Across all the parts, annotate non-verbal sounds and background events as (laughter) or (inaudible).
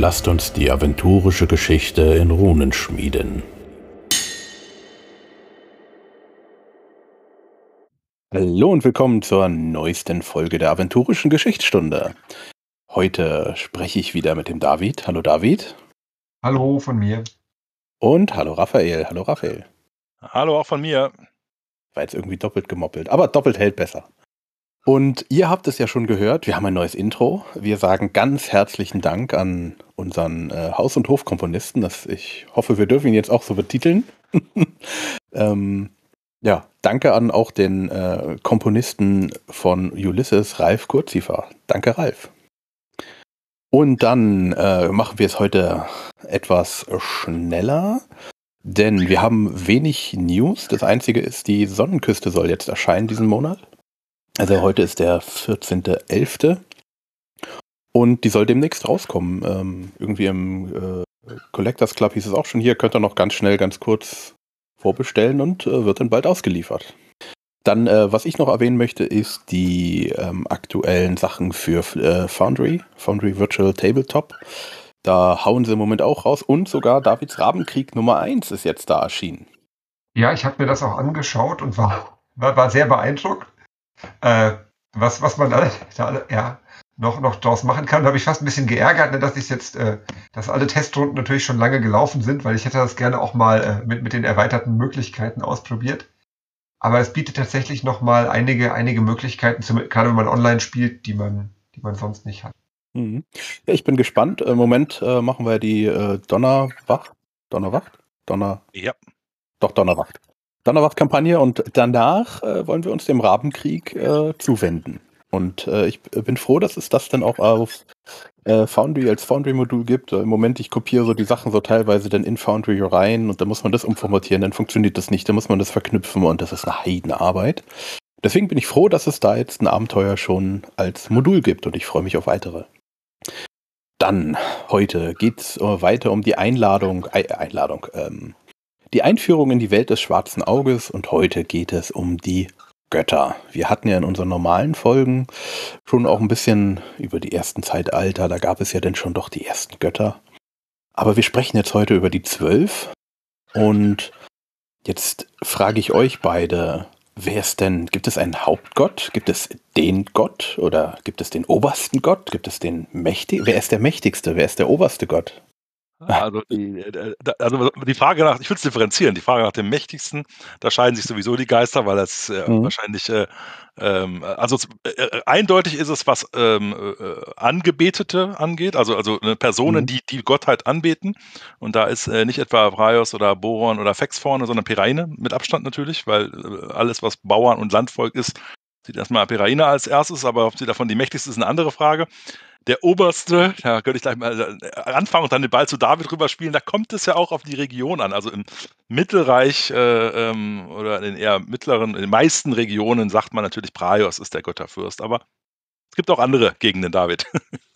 lasst uns die aventurische Geschichte in Runen schmieden. Hallo und willkommen zur neuesten Folge der aventurischen Geschichtsstunde. Heute spreche ich wieder mit dem David. Hallo David. Hallo von mir. Und hallo Raphael. Hallo Raphael. Hallo auch von mir. War jetzt irgendwie doppelt gemoppelt, aber doppelt hält besser. Und ihr habt es ja schon gehört, wir haben ein neues Intro. Wir sagen ganz herzlichen Dank an unseren äh, Haus- und Hofkomponisten. Das, ich hoffe, wir dürfen ihn jetzt auch so betiteln. (laughs) ähm, ja, danke an auch den äh, Komponisten von Ulysses, Ralf Kurziefer. Danke, Ralf. Und dann äh, machen wir es heute etwas schneller, denn wir haben wenig News. Das Einzige ist, die Sonnenküste soll jetzt erscheinen diesen Monat. Also heute ist der 14.11. Und die soll demnächst rauskommen. Ähm, irgendwie im äh, Collectors Club hieß es auch schon hier, könnt ihr noch ganz schnell, ganz kurz vorbestellen und äh, wird dann bald ausgeliefert. Dann, äh, was ich noch erwähnen möchte, ist die ähm, aktuellen Sachen für äh, Foundry, Foundry Virtual Tabletop. Da hauen sie im Moment auch raus und sogar Davids Rabenkrieg Nummer 1 ist jetzt da erschienen. Ja, ich habe mir das auch angeschaut und war, war, war sehr beeindruckt. Äh, was, was man da, (laughs) da ja, noch, noch draus machen kann, habe ich fast ein bisschen geärgert, ne, dass ich jetzt, äh, dass alle Testrunden natürlich schon lange gelaufen sind, weil ich hätte das gerne auch mal äh, mit, mit den erweiterten Möglichkeiten ausprobiert. Aber es bietet tatsächlich noch mal einige, einige Möglichkeiten, zum, gerade wenn man online spielt, die man, die man sonst nicht hat. Mhm. Ja, ich bin gespannt. Im Moment äh, machen wir die äh, Donnerwacht. Donnerwacht? Donner. Ja. Doch, Donnerwacht. Donnerwacht-Kampagne und danach äh, wollen wir uns dem Rabenkrieg äh, zuwenden. Und äh, ich bin froh, dass es das dann auch auf äh, Foundry als Foundry-Modul gibt. Im Moment, ich kopiere so die Sachen so teilweise dann in Foundry rein und dann muss man das umformatieren, dann funktioniert das nicht, dann muss man das verknüpfen und das ist eine Heidenarbeit. Deswegen bin ich froh, dass es da jetzt ein Abenteuer schon als Modul gibt und ich freue mich auf weitere. Dann, heute geht's äh, weiter um die Einladung, äh, Einladung, ähm, die Einführung in die Welt des schwarzen Auges und heute geht es um die Götter. Wir hatten ja in unseren normalen Folgen schon auch ein bisschen über die ersten Zeitalter, da gab es ja dann schon doch die ersten Götter. Aber wir sprechen jetzt heute über die zwölf und jetzt frage ich euch beide, Wer ist denn, gibt es einen Hauptgott? Gibt es den Gott? Oder gibt es den obersten Gott? Gibt es den mächtigen? Wer ist der mächtigste? Wer ist der oberste Gott? Also die, äh, also die Frage nach, ich will es differenzieren, die Frage nach dem Mächtigsten, da scheiden sich sowieso die Geister, weil das äh, mhm. wahrscheinlich, äh, ähm, also äh, eindeutig ist es, was ähm, äh, Angebetete angeht, also, also ne, Personen, mhm. die die Gottheit anbeten. Und da ist äh, nicht etwa Braios oder Boron oder Fex vorne, sondern Peraine mit Abstand natürlich, weil alles, was Bauern und Landvolk ist, sieht erstmal Peraine als erstes, aber ob sie davon die mächtigste ist, eine andere Frage der Oberste, da könnte ich gleich mal äh, anfangen und dann den Ball zu David rüberspielen, da kommt es ja auch auf die Region an. Also im Mittelreich äh, ähm, oder in den eher mittleren, in den meisten Regionen sagt man natürlich, Praios ist der Götterfürst, aber es gibt auch andere Gegenden, David. (laughs)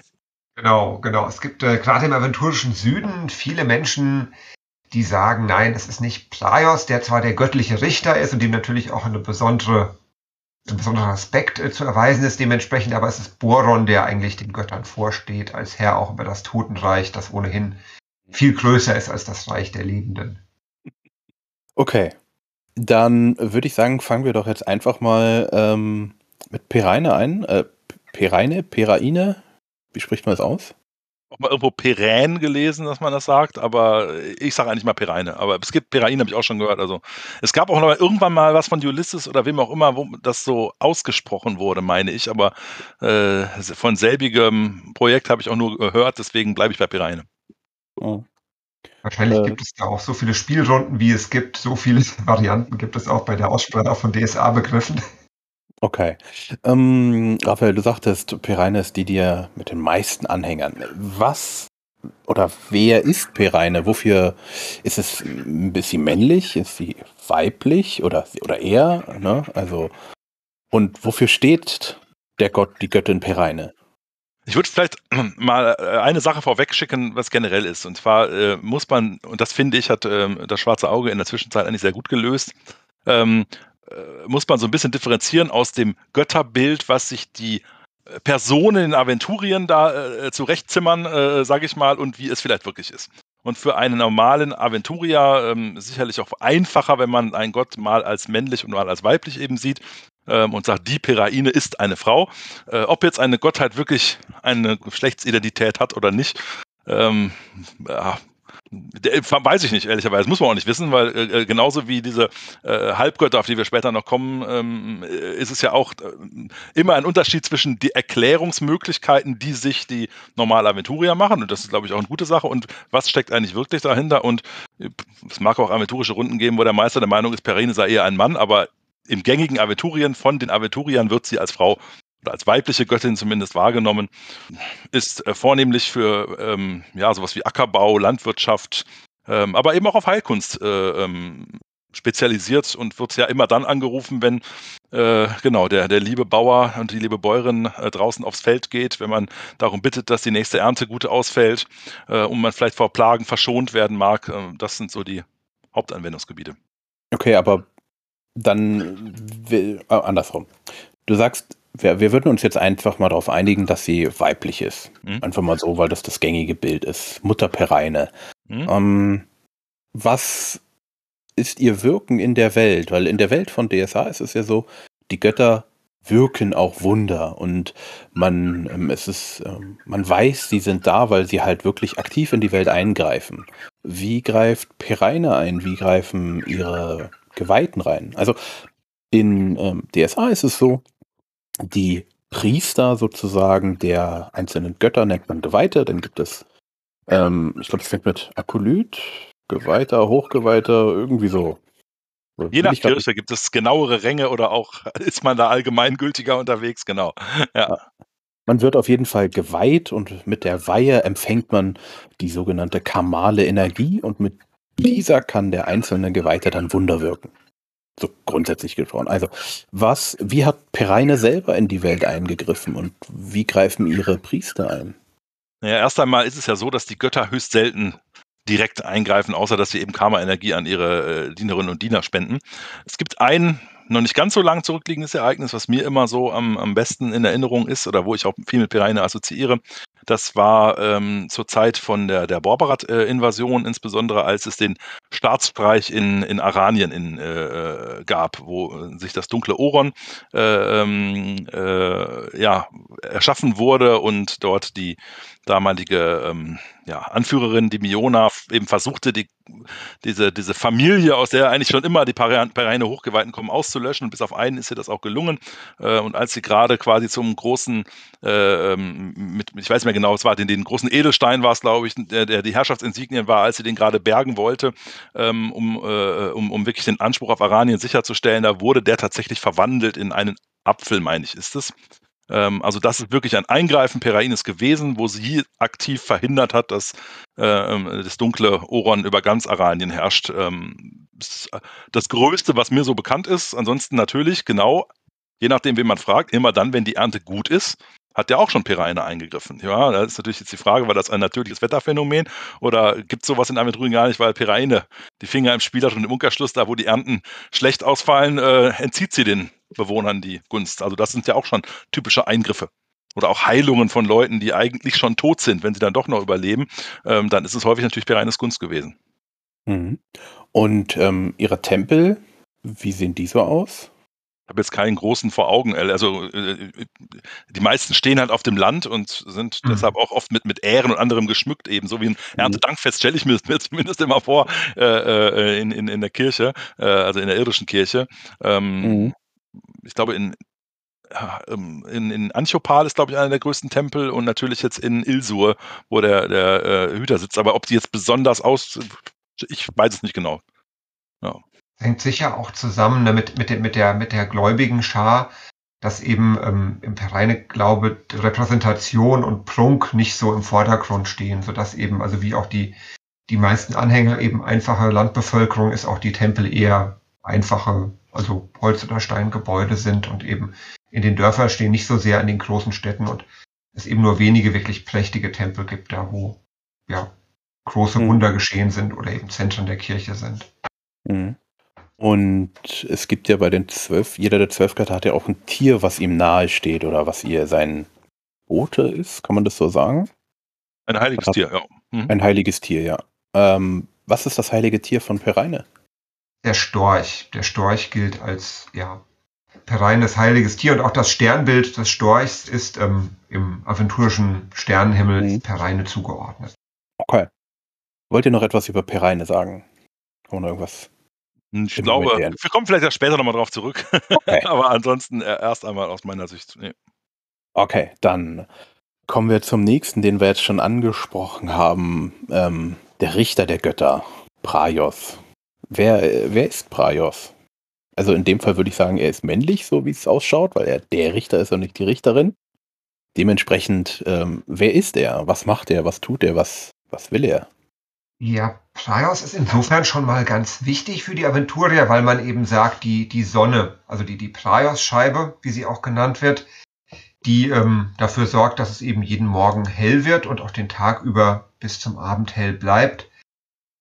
Genau, genau. Es gibt äh, gerade im aventurischen Süden viele Menschen, die sagen, nein, es ist nicht Praios, der zwar der göttliche Richter ist und dem natürlich auch eine besondere besonderer Aspekt äh, zu erweisen ist dementsprechend, aber es ist Boron, der eigentlich den Göttern vorsteht, als Herr auch über das Totenreich, das ohnehin viel größer ist als das Reich der Lebenden. Okay, dann würde ich sagen, fangen wir doch jetzt einfach mal ähm, mit Pereine ein. Äh, Pereine, Peraine, wie spricht man das aus? Auch mal irgendwo Perän gelesen, dass man das sagt, aber ich sage eigentlich mal Pereine. Aber es gibt Perain, habe ich auch schon gehört. Also es gab auch noch mal irgendwann mal was von Ulysses oder wem auch immer, wo das so ausgesprochen wurde, meine ich. Aber äh, von selbigem Projekt habe ich auch nur gehört, deswegen bleibe ich bei Pereine. Oh. Wahrscheinlich äh, gibt es da auch so viele Spielrunden, wie es gibt. So viele (laughs) Varianten gibt es auch bei der Aussprache von DSA-Begriffen. Okay. Ähm, Raphael, du sagtest, Pereine ist die, die ja mit den meisten Anhängern. Was oder wer ist Pereine? Wofür ist es ist sie männlich? Ist sie weiblich oder oder er? Ne? Also und wofür steht der Gott, die Göttin Pereine? Ich würde vielleicht (clears throat) mal äh, eine Sache vorwegschicken, was generell ist. Und zwar äh, muss man, und das finde ich, hat äh, das schwarze Auge in der Zwischenzeit eigentlich sehr gut gelöst, ähm, äh, muss man so ein bisschen differenzieren aus dem Götterbild, was sich die Personen in Aventurien da äh, zurechtzimmern, äh, sage ich mal, und wie es vielleicht wirklich ist. Und für einen normalen Aventurier ähm, sicherlich auch einfacher, wenn man einen Gott mal als männlich und mal als weiblich eben sieht ähm, und sagt, die Peraine ist eine Frau. Äh, ob jetzt eine Gottheit wirklich eine Geschlechtsidentität hat oder nicht, ähm, ja, Weiß ich nicht, ehrlicherweise. Muss man auch nicht wissen, weil äh, äh, genauso wie diese äh, Halbgötter, auf die wir später noch kommen, ähm, äh, ist es ja auch äh, immer ein Unterschied zwischen die Erklärungsmöglichkeiten, die sich die normalen Aventurier machen, und das ist, glaube ich, auch eine gute Sache, und was steckt eigentlich wirklich dahinter. Und es mag auch aventurische Runden geben, wo der Meister der Meinung ist, Perine sei eher ein Mann, aber im gängigen Aventurien von den Aventuriern wird sie als Frau oder als weibliche Göttin zumindest wahrgenommen, ist äh, vornehmlich für ähm, ja, sowas wie Ackerbau, Landwirtschaft, ähm, aber eben auch auf Heilkunst äh, ähm, spezialisiert und wird ja immer dann angerufen, wenn äh, genau der, der liebe Bauer und die liebe Bäuerin äh, draußen aufs Feld geht, wenn man darum bittet, dass die nächste Ernte gut ausfällt äh, und man vielleicht vor Plagen verschont werden mag. Äh, das sind so die Hauptanwendungsgebiete. Okay, aber dann will, äh, andersrum. Du sagst, wir, wir würden uns jetzt einfach mal darauf einigen, dass sie weiblich ist. Mhm. Einfach mal so, weil das das gängige Bild ist. Mutter Pereine. Mhm. Ähm, was ist ihr Wirken in der Welt? Weil in der Welt von DSA ist es ja so, die Götter wirken auch Wunder und man ähm, es ist ähm, man weiß, sie sind da, weil sie halt wirklich aktiv in die Welt eingreifen. Wie greift Pereine ein? Wie greifen ihre Geweihten rein? Also in ähm, DSA ist es so, die Priester sozusagen der einzelnen Götter nennt man Geweihte. Dann gibt es, ähm, ich glaube, es fängt mit Akolyt, Geweihter, Hochgeweihter, irgendwie so. Je nach Kirche gibt es genauere Ränge oder auch (laughs) ist man da allgemeingültiger unterwegs, genau. Ja. Man wird auf jeden Fall geweiht und mit der Weihe empfängt man die sogenannte karmale Energie und mit dieser kann der einzelne Geweihte dann Wunder wirken. So grundsätzlich gesprochen. Also, was, wie hat Pereine selber in die Welt eingegriffen und wie greifen ihre Priester ein? Naja, erst einmal ist es ja so, dass die Götter höchst selten direkt eingreifen, außer dass sie eben Karma-Energie an ihre äh, Dienerinnen und Diener spenden. Es gibt ein noch nicht ganz so lang zurückliegendes Ereignis, was mir immer so am, am besten in Erinnerung ist oder wo ich auch viel mit Pereine assoziiere. Das war ähm, zur Zeit von der, der Borbarat-Invasion, insbesondere als es den Staatsstreich in, in Aranien in, äh, gab, wo sich das dunkle Oron äh, ähm, äh, ja, erschaffen wurde und dort die damalige ähm, ja, Anführerin, die Miona, eben versuchte, die, diese, diese Familie, aus der eigentlich schon immer die Pereine Hochgeweihten kommen, auszulöschen. Und bis auf einen ist ihr das auch gelungen. Äh, und als sie gerade quasi zum großen, äh, ähm, mit, ich weiß nicht mehr genau, es war den, den großen Edelstein war es, glaube ich, der, der die Herrschaftsinsignien war, als sie den gerade bergen wollte, ähm, um, äh, um, um wirklich den Anspruch auf Aranien sicherzustellen, da wurde der tatsächlich verwandelt in einen Apfel, meine ich, ist es. Ähm, also das ist wirklich ein Eingreifen Peraines gewesen, wo sie aktiv verhindert hat, dass äh, das dunkle Oron über ganz Aranien herrscht. Ähm, das Größte, was mir so bekannt ist. Ansonsten natürlich genau, je nachdem, wen man fragt, immer dann, wenn die Ernte gut ist, hat der auch schon Piraine eingegriffen. Ja, da ist natürlich jetzt die Frage, war das ein natürliches Wetterphänomen oder gibt es sowas in Aventurien gar nicht, weil Piraine die Finger im Spiel hat und im Umkehrschluss, da wo die Ernten schlecht ausfallen, äh, entzieht sie den Bewohnern die Gunst. Also das sind ja auch schon typische Eingriffe. Oder auch Heilungen von Leuten, die eigentlich schon tot sind, wenn sie dann doch noch überleben, ähm, dann ist es häufig natürlich Piraines Gunst gewesen. Mhm. Und ähm, ihre Tempel, wie sehen die so aus? Ich habe jetzt keinen großen vor Augen. Also äh, die meisten stehen halt auf dem Land und sind mhm. deshalb auch oft mit, mit Ähren und anderem geschmückt, eben so wie ein mhm. Erntedankfest stelle ich mir, (laughs) mir zumindest immer vor äh, äh, in, in, in der Kirche, äh, also in der irdischen Kirche. Ähm, mhm. Ich glaube, in, ähm, in, in Anchopal ist, glaube ich, einer der größten Tempel und natürlich jetzt in Ilsur, wo der, der äh, Hüter sitzt. Aber ob die jetzt besonders aus, ich weiß es nicht genau. Ja hängt sicher auch zusammen ne, mit, mit, der, mit, der, mit der gläubigen Schar, dass eben ähm, im reine Glaube Repräsentation und Prunk nicht so im Vordergrund stehen, sodass eben, also wie auch die, die meisten Anhänger eben einfache Landbevölkerung ist, auch die Tempel eher einfache, also Holz- oder Steingebäude sind und eben in den Dörfern stehen, nicht so sehr in den großen Städten und es eben nur wenige wirklich prächtige Tempel gibt, da wo ja große mhm. Wunder geschehen sind oder eben Zentren der Kirche sind. Mhm. Und es gibt ja bei den zwölf, jeder der zwölf Götter hat ja auch ein Tier, was ihm nahe steht oder was ihr sein Bote ist, kann man das so sagen? Ein heiliges Tier, ja. Mhm. Ein heiliges Tier, ja. Ähm, was ist das heilige Tier von Pereine? Der Storch. Der Storch gilt als ja, Pereines heiliges Tier und auch das Sternbild des Storchs ist ähm, im aventurischen Sternenhimmel mhm. Pereine zugeordnet. Okay. Wollt ihr noch etwas über Pereine sagen? Oder irgendwas? Ich glaube, wir kommen vielleicht später nochmal drauf zurück. Okay. (laughs) Aber ansonsten äh, erst einmal aus meiner Sicht. Nee. Okay, dann kommen wir zum nächsten, den wir jetzt schon angesprochen haben. Ähm, der Richter der Götter, Praios. Wer, wer ist Praios? Also in dem Fall würde ich sagen, er ist männlich, so wie es ausschaut, weil er der Richter ist und nicht die Richterin. Dementsprechend, ähm, wer ist er? Was macht er? Was tut er? Was, was will er? Ja, Praios ist insofern schon mal ganz wichtig für die Aventurier, weil man eben sagt, die, die Sonne, also die, die Praios-Scheibe, wie sie auch genannt wird, die ähm, dafür sorgt, dass es eben jeden Morgen hell wird und auch den Tag über bis zum Abend hell bleibt,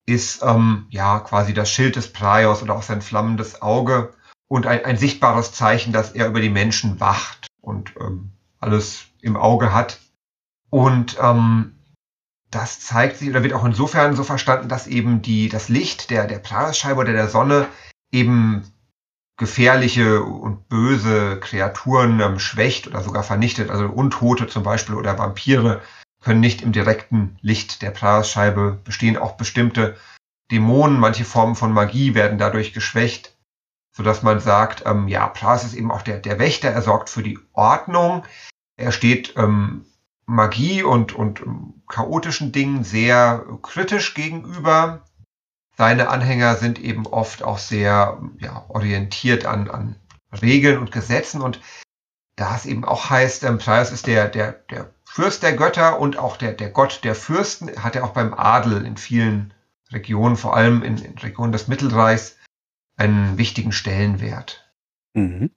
ist ähm, ja quasi das Schild des Praios oder auch sein flammendes Auge und ein, ein sichtbares Zeichen, dass er über die Menschen wacht und ähm, alles im Auge hat. Und ähm, das zeigt sich oder wird auch insofern so verstanden, dass eben die, das Licht der, der Praios-Scheibe oder der Sonne eben gefährliche und böse Kreaturen ähm, schwächt oder sogar vernichtet. Also Untote zum Beispiel oder Vampire können nicht im direkten Licht der Praios-Scheibe bestehen. Auch bestimmte Dämonen, manche Formen von Magie werden dadurch geschwächt, sodass man sagt, ähm, ja, Praios ist eben auch der, der Wächter, er sorgt für die Ordnung. Er steht ähm, Magie und, und chaotischen Dingen sehr kritisch gegenüber. Seine Anhänger sind eben oft auch sehr ja, orientiert an, an Regeln und Gesetzen und da es eben auch heißt, ähm, Preis ist der, der, der Fürst der Götter und auch der, der Gott der Fürsten, hat er auch beim Adel in vielen Regionen, vor allem in, in Regionen des Mittelreichs, einen wichtigen Stellenwert. Mhm.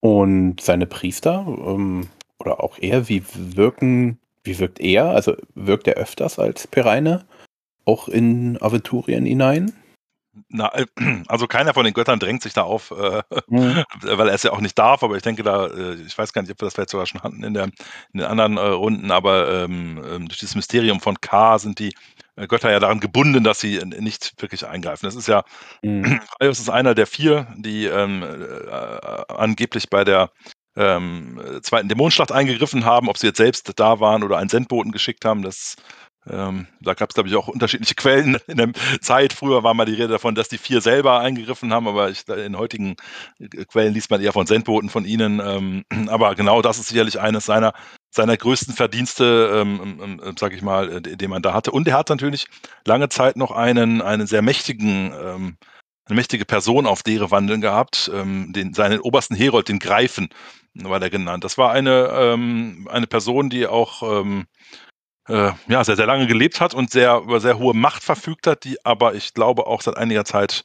Und seine Priester ähm, oder auch er, wie wirken, wie wirkt er? Also wirkt er öfters als Pereine? auch in Aventurien hinein? Na, äh, also keiner von den Göttern drängt sich da auf, äh, mhm. (laughs) weil er es ja auch nicht darf, aber ich denke da, äh, ich weiß gar nicht, ob wir das vielleicht sogar schon hatten in, der, in den anderen äh, Runden, aber ähm, ähm durch dieses Mysterium von K sind die äh, Götter ja daran gebunden, dass sie nicht wirklich eingreifen. Das ist ja, mhm. Aios ist einer der vier, die ähm, äh, angeblich bei der ähm, zweiten Dämonenschlacht eingegriffen haben, ob sie jetzt selbst da waren oder einen Sendboten geschickt haben, das ähm, da gab es, glaube ich, auch unterschiedliche (laughs) Quellen in der Zeit. Früher war mal die Rede davon, dass die vier selber eingegriffen haben, aber ich, in heutigen äh, Quellen liest man eher von Sendboten von ihnen. Ähm, (clears throat) aber genau das ist sicherlich eines seiner, seiner größten Verdienste, ähm, ähm, ähm sage ich mal, äh, den man da hatte. Und er hat natürlich lange Zeit noch einen, einen sehr mächtigen, ähm, eine mächtige Person auf deren Wandeln gehabt, ähm, den, seinen obersten Herold, den Greifen, war der genannt. Das war eine, eine Person, die auch äh, ja, sehr, sehr lange gelebt hat und sehr über sehr hohe Macht verfügt hat, die aber ich glaube auch seit einiger Zeit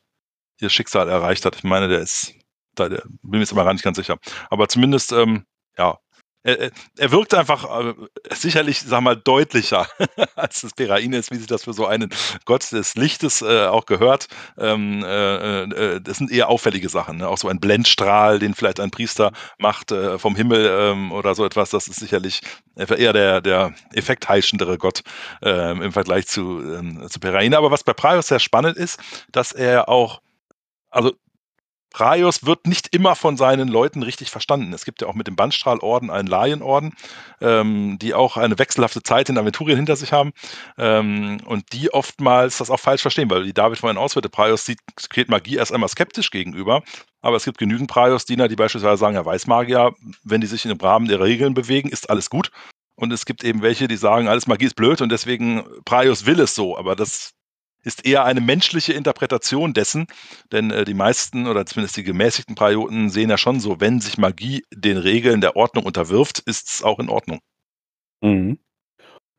ihr Schicksal erreicht hat. Ich meine, der ist, da, der, bin mir jetzt immer gar nicht ganz sicher. Aber zumindest, ähm, ja, er, wirkt einfach äh, sicherlich, sag mal, deutlicher (laughs) als das Perain ist, wie sich das für so einen Gott des Lichtes äh, auch gehört. Ähm, äh, äh, das sind eher auffällige Sachen. Ne? Auch so ein Blendstrahl, den vielleicht ein Priester macht äh, vom Himmel ähm, oder so etwas, das ist sicherlich eher der, der effektheischendere Gott ähm, im Vergleich zu, ähm, zu Perain. Aber was bei Praios sehr spannend ist, dass er auch also Praios wird nicht immer von seinen Leuten richtig verstanden. Es gibt ja auch mit dem Bandstrahlorden einen Laienorden, ähm, die auch eine wechselhafte Zeit in Aventurien hinter sich haben ähm, und die oftmals das auch falsch verstehen, weil wie David vorhin ausführte, Praios sieht Magie erst einmal skeptisch gegenüber, aber es gibt genügend Praios-Diener, die beispielsweise sagen, ja, Weißmagier, wenn die sich in dem Rahmen der Regeln bewegen, ist alles gut. Und es gibt eben welche, die sagen, alles Magie ist blöd und deswegen Praios will es so. Aber das ist eher eine menschliche Interpretation dessen, denn äh, die meisten oder zumindest die gemäßigten Prioten sehen ja schon so, wenn sich Magie den Regeln der Ordnung unterwirft, ist es auch in Ordnung. Mhm.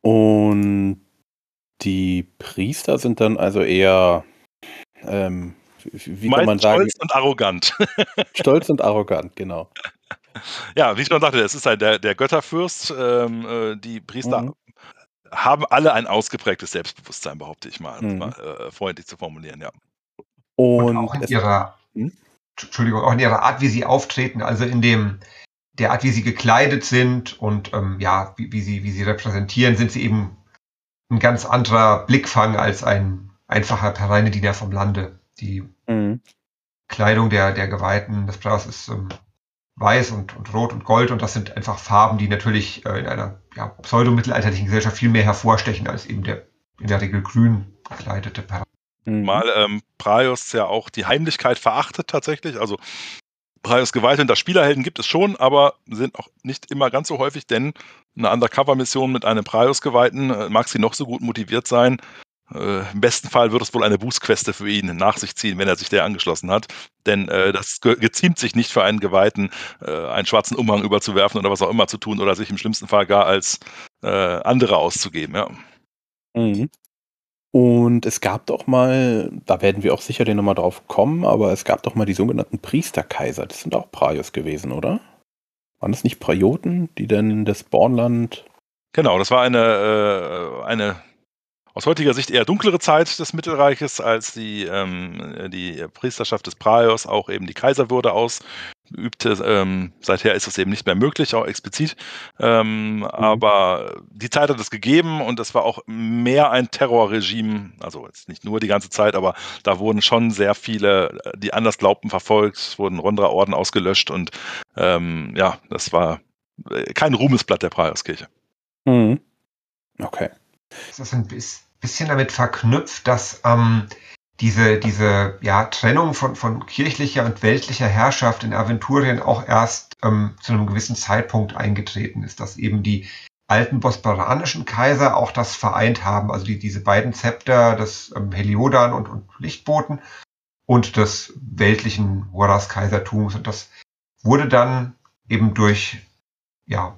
Und die Priester sind dann also eher, ähm, wie kann man sagen? Stolz und arrogant. (laughs) stolz und arrogant, genau. Ja, wie ich schon sagte, es ist halt der, der Götterfürst. Ähm, äh, die Priester mhm haben alle ein ausgeprägtes Selbstbewusstsein, behaupte ich mal, um mhm. mal äh, freundlich zu formulieren, ja. Und, und auch in ihrer, hm? Entschuldigung, auch in ihrer Art, wie sie auftreten, also in dem, der Art, wie sie gekleidet sind und ähm, ja, wie, wie, sie, wie sie repräsentieren, sind sie eben ein ganz anderer Blickfang als ein einfacher Pereinediener vom Lande. Die mhm. Kleidung der, der Geweihten des Brauers ist ähm, weiß und, und rot und gold und das sind einfach Farben, die natürlich äh, in einer ja, pseudo-mittelalterlichen Gesellschaft viel mehr hervorstechen als eben der in der Regel grün gekleidete Perane. Mhm. Mal ähm, Praios ja auch die Heimlichkeit verachtet tatsächlich. Also Praios Gewalt hinter Spielerhelden gibt es schon, aber sind auch nicht immer ganz so häufig, denn eine Undercover-Mission mit einem Praios-Geweihten äh, mag sie noch so gut motiviert sein. Äh, Im besten Fall wird es wohl eine Bußqueste für ihn nach sich ziehen, wenn er sich der angeschlossen hat. Denn äh, das ge geziemt sich nicht für einen Geweihten, äh, einen schwarzen Umhang überzuwerfen oder was auch immer zu tun oder sich im schlimmsten Fall gar als äh, andere auszugeben. Ja. Mhm. Und es gab doch mal, da werden wir auch sicher den nochmal drauf kommen, aber es gab doch mal die sogenannten Priesterkaiser. Das sind auch Praios gewesen, oder? Waren das nicht Prajoten, die denn das Bornland. Genau, das war eine, äh, eine aus heutiger Sicht eher dunklere Zeit des Mittelreiches, als die, ähm, die Priesterschaft des Praios auch eben die Kaiserwürde ausübte. Ähm, seither ist es eben nicht mehr möglich, auch explizit. Ähm, mhm. Aber die Zeit hat es gegeben und es war auch mehr ein Terrorregime, also jetzt nicht nur die ganze Zeit, aber da wurden schon sehr viele, die anders glaubten, verfolgt, wurden Rondra-Orden ausgelöscht und ähm, ja, das war kein Ruhmesblatt der Praioskirche. Mhm. Okay. Das ist ein bisschen damit verknüpft, dass ähm, diese, diese ja, Trennung von, von kirchlicher und weltlicher Herrschaft in Aventurien auch erst ähm, zu einem gewissen Zeitpunkt eingetreten ist, dass eben die alten bosporanischen Kaiser auch das vereint haben, also die, diese beiden Zepter des ähm, Heliodan und, und Lichtboten und des weltlichen Horas-Kaisertums. Und das wurde dann eben durch, ja,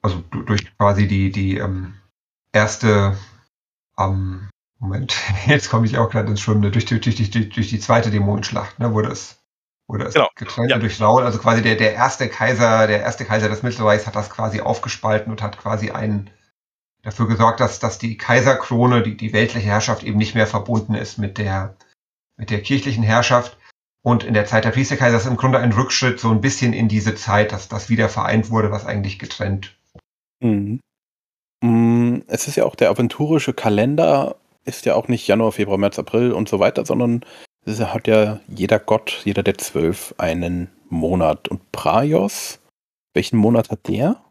also durch quasi die, die ähm, erste, ähm, Moment, (laughs) jetzt komme ich auch gerade ins Schwimmen, durch, durch, durch, durch, durch die zweite Dämonenschlacht, ne, wurde es, wurde es genau. getrennt ja. durch Raul. Also quasi der, der erste Kaiser, der erste Kaiser des Mittelreichs hat das quasi aufgespalten und hat quasi einen dafür gesorgt, dass, dass die Kaiserkrone, die, die weltliche Herrschaft eben nicht mehr verbunden ist mit der, mit der kirchlichen Herrschaft. Und in der Zeit der Priesterkaiser ist im Grunde ein Rückschritt so ein bisschen in diese Zeit, dass das wieder vereint wurde, was eigentlich getrennt. Mhm. Mm, es ist ja auch der aventurische Kalender, ist ja auch nicht Januar, Februar, März, April und so weiter, sondern es hat ja jeder Gott, jeder der zwölf, einen Monat. Und Praios, welchen Monat hat der?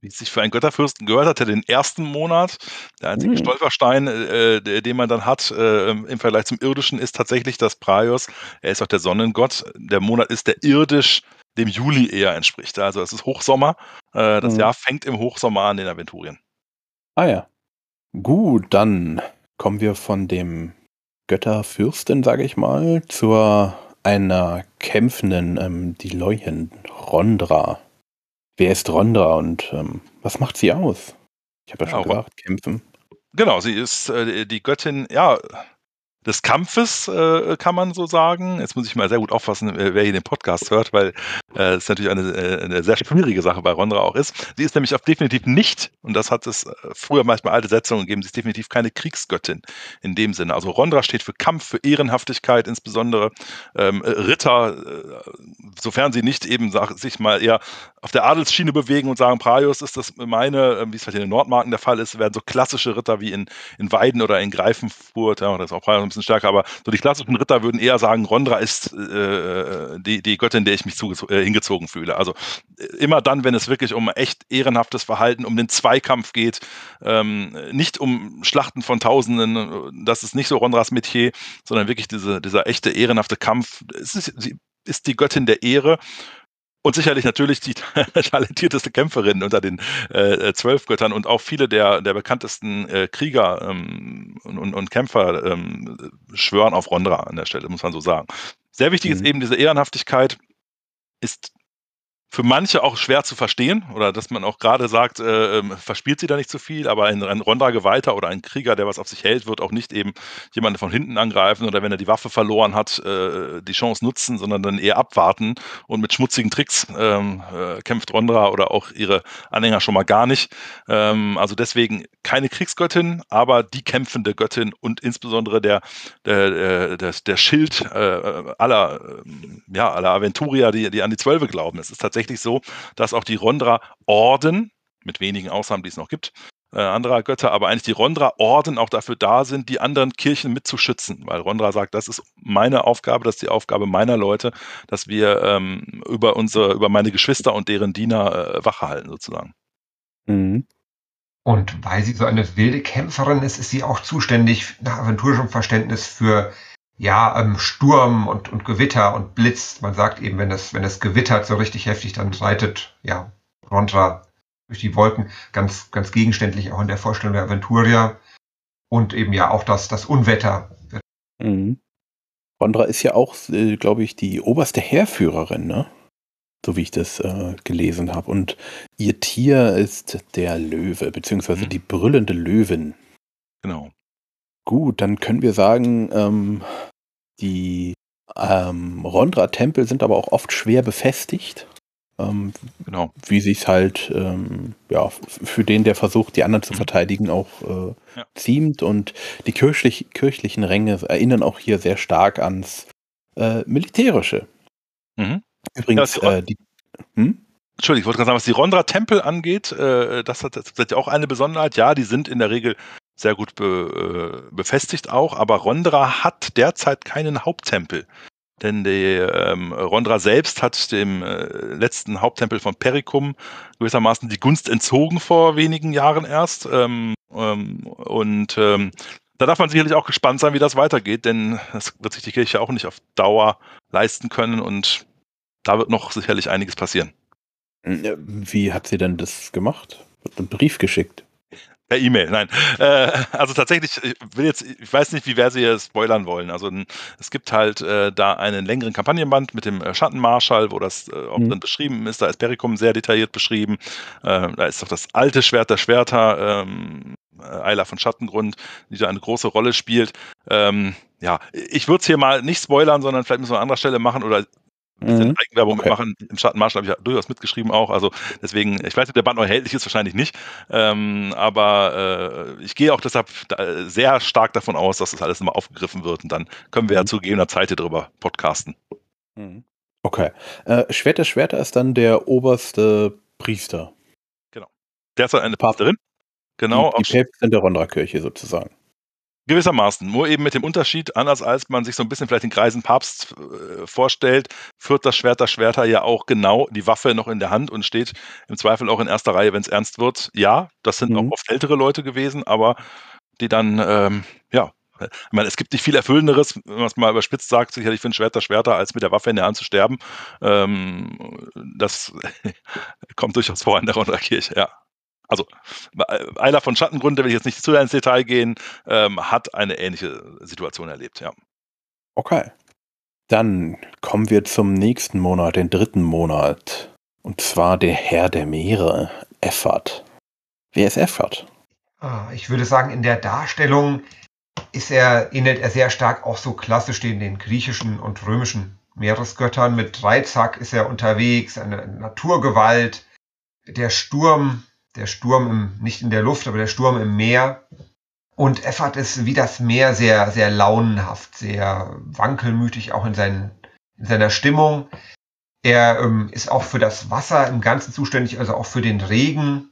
Wie es sich für einen Götterfürsten gehört, hat er den ersten Monat. Der einzige hm. Stolperstein, äh, den man dann hat äh, im Vergleich zum irdischen, ist tatsächlich das Praios. Er ist auch der Sonnengott. Der Monat ist der irdisch dem Juli eher entspricht. Also es ist Hochsommer. Äh, das hm. Jahr fängt im Hochsommer an in Aventurien. Ah ja. Gut, dann kommen wir von dem Götterfürsten, sage ich mal, zu einer kämpfenden, ähm, die Leuhen, Rondra. Wer ist Rondra und ähm, was macht sie aus? Ich habe ja schon ja, gesagt, kämpfen. Genau, sie ist äh, die Göttin, ja, des Kampfes, äh, kann man so sagen. Jetzt muss ich mal sehr gut auffassen, äh, wer hier den Podcast hört, weil äh, es natürlich eine, äh, eine, sehr schwierige Sache bei Rondra auch ist. Sie ist nämlich auch definitiv nicht, und das hat es äh, früher manchmal alte Setzungen gegeben, sie ist definitiv keine Kriegsgöttin in dem Sinne. Also Rondra steht für Kampf, für Ehrenhaftigkeit, insbesondere ähm, Ritter, äh, sofern sie nicht eben sag, sich mal eher auf der Adelsschiene bewegen und sagen, Praios ist das meine, wie es halt in den Nordmarken der Fall ist, werden so klassische Ritter wie in, in Weiden oder in Greifenfurt, ja, das ist auch Praios ein bisschen stärker, aber so die klassischen Ritter würden eher sagen, Rondra ist äh, die, die Göttin, der ich mich äh, hingezogen fühle. Also äh, immer dann, wenn es wirklich um echt ehrenhaftes Verhalten, um den Zweikampf geht, ähm, nicht um Schlachten von Tausenden, das ist nicht so Rondras Metier, sondern wirklich diese, dieser echte ehrenhafte Kampf. Es ist, sie ist die Göttin der Ehre und sicherlich natürlich die (laughs) talentierteste Kämpferin unter den äh, äh, zwölf Göttern und auch viele der, der bekanntesten äh, Krieger ähm, und, und, und, Kämpfer ähm, schwören auf Rondra an der Stelle, muss man so sagen. Sehr wichtig mhm. ist eben diese Ehrenhaftigkeit, ist für manche auch schwer zu verstehen oder dass man auch gerade sagt, äh, ähm, verspielt sie da nicht zu viel, aber ein, ein Ronda-Geweihter oder ein Krieger, der was auf sich hält, wird auch nicht eben jemanden von hinten angreifen oder wenn er die Waffe verloren hat, äh, die Chance nutzen, sondern dann eher abwarten und mit schmutzigen Tricks ähm, äh, kämpft Rondra oder auch ihre Anhänger schon mal gar nicht. Ähm, also deswegen keine Kriegsgöttin, aber die kämpfende Göttin und insbesondere der, der, der, der Schild äh, aller ähm, ja, alle Aventurier, die, die an die Zwölfe glauben. Es ist tatsächlich so, dass auch die Rondra-Orden, mit wenigen Ausnahmen, die es noch gibt, äh, anderer Götter, aber eigentlich die Rondra-Orden auch dafür da sind, die anderen Kirchen mitzuschützen. Weil Rondra sagt, das ist meine Aufgabe, das ist die Aufgabe meiner Leute, dass wir ähm, über unsere, über meine Geschwister und deren Diener äh, Wache halten, sozusagen. Mhm. Und weil sie so eine wilde Kämpferin ist, ist sie auch zuständig nach aventurischem Verständnis für ja, ähm, Sturm und, und Gewitter und Blitz. Man sagt eben, wenn es, wenn es gewittert so richtig heftig, dann reitet ja Rondra durch die Wolken. Ganz, ganz gegenständlich auch in der Vorstellung der Aventuria. Und eben ja auch das, das Unwetter. Mhm. Rondra ist ja auch, äh, glaube ich, die oberste Heerführerin, ne? So wie ich das äh, gelesen habe. Und ihr Tier ist der Löwe, beziehungsweise mhm. die brüllende Löwin. Genau. Gut, dann können wir sagen, ähm, die ähm, Rondra-Tempel sind aber auch oft schwer befestigt. Ähm, genau. Wie sich halt ähm, ja, für den, der versucht, die anderen zu mhm. verteidigen, auch äh, ja. ziemt. Und die kirchlich, kirchlichen Ränge erinnern auch hier sehr stark ans äh, Militärische. Mhm. Übrigens, ja, äh, die. Hm? Entschuldigung, ich wollte gerade sagen, was die Rondra-Tempel angeht, äh, das hat, das hat ja auch eine Besonderheit. Ja, die sind in der Regel sehr gut be, äh, befestigt auch, aber Rondra hat derzeit keinen Haupttempel. Denn die ähm, Rondra selbst hat dem äh, letzten Haupttempel von Perikum gewissermaßen die Gunst entzogen vor wenigen Jahren erst. Ähm, ähm, und ähm, da darf man sicherlich auch gespannt sein, wie das weitergeht, denn das wird sich die Kirche auch nicht auf Dauer leisten können und da wird noch sicherlich einiges passieren. Wie hat sie denn das gemacht? Hat einen Brief geschickt? Per E-Mail, nein. Äh, also tatsächlich, ich will jetzt, ich weiß nicht, wie wer sie jetzt spoilern wollen. Also es gibt halt äh, da einen längeren Kampagnenband mit dem äh, Schattenmarschall, wo das äh, auch mhm. dann beschrieben ist. Da ist Perikum sehr detailliert beschrieben. Äh, da ist doch das alte Schwert der Schwerter, ähm, Eiler von Schattengrund, die da eine große Rolle spielt. Ähm, ja, ich würde es hier mal nicht spoilern, sondern vielleicht müssen wir an anderer Stelle machen oder mhm. Eigenwerbung okay. machen. Im Schattenmarsch habe ich ja durchaus mitgeschrieben auch. Also deswegen, ich weiß nicht, ob der Band noch erhältlich ist, wahrscheinlich nicht. Ähm, aber äh, ich gehe auch deshalb da sehr stark davon aus, dass das alles nochmal aufgegriffen wird und dann können wir mhm. ja zu gegebener Zeit hier drüber podcasten. Mhm. Okay. Äh, Schwerter Schwerter ist dann der oberste Priester. Genau. Der ist dann eine Priesterin. Genau. Die, die Päpstin der Rondra-Kirche sozusagen. Gewissermaßen, nur eben mit dem Unterschied, anders als man sich so ein bisschen vielleicht den Kreisen Papst äh, vorstellt, führt das Schwert das Schwerter ja auch genau die Waffe noch in der Hand und steht im Zweifel auch in erster Reihe, wenn es ernst wird. Ja, das sind mhm. auch oft ältere Leute gewesen, aber die dann, ähm, ja, ich meine, es gibt nicht viel Erfüllenderes, wenn man es mal überspitzt sagt, sicherlich für ein Schwert das Schwerter, als mit der Waffe in der Hand zu sterben. Ähm, das (laughs) kommt durchaus vor in der Runde Kirche, ja also einer von Schattengrund, der will ich jetzt nicht zu ins Detail gehen, ähm, hat eine ähnliche Situation erlebt, ja. Okay. Dann kommen wir zum nächsten Monat, den dritten Monat. Und zwar der Herr der Meere, Effert. Wer ist Effert? Ah, ich würde sagen, in der Darstellung ist er, ähnelt er sehr stark auch so klassisch den, den griechischen und römischen Meeresgöttern. Mit Dreizack ist er unterwegs, eine Naturgewalt. Der Sturm der Sturm im, nicht in der Luft, aber der Sturm im Meer. Und Effert ist wie das Meer sehr, sehr launenhaft, sehr wankelmütig, auch in, seinen, in seiner Stimmung. Er ähm, ist auch für das Wasser im Ganzen zuständig, also auch für den Regen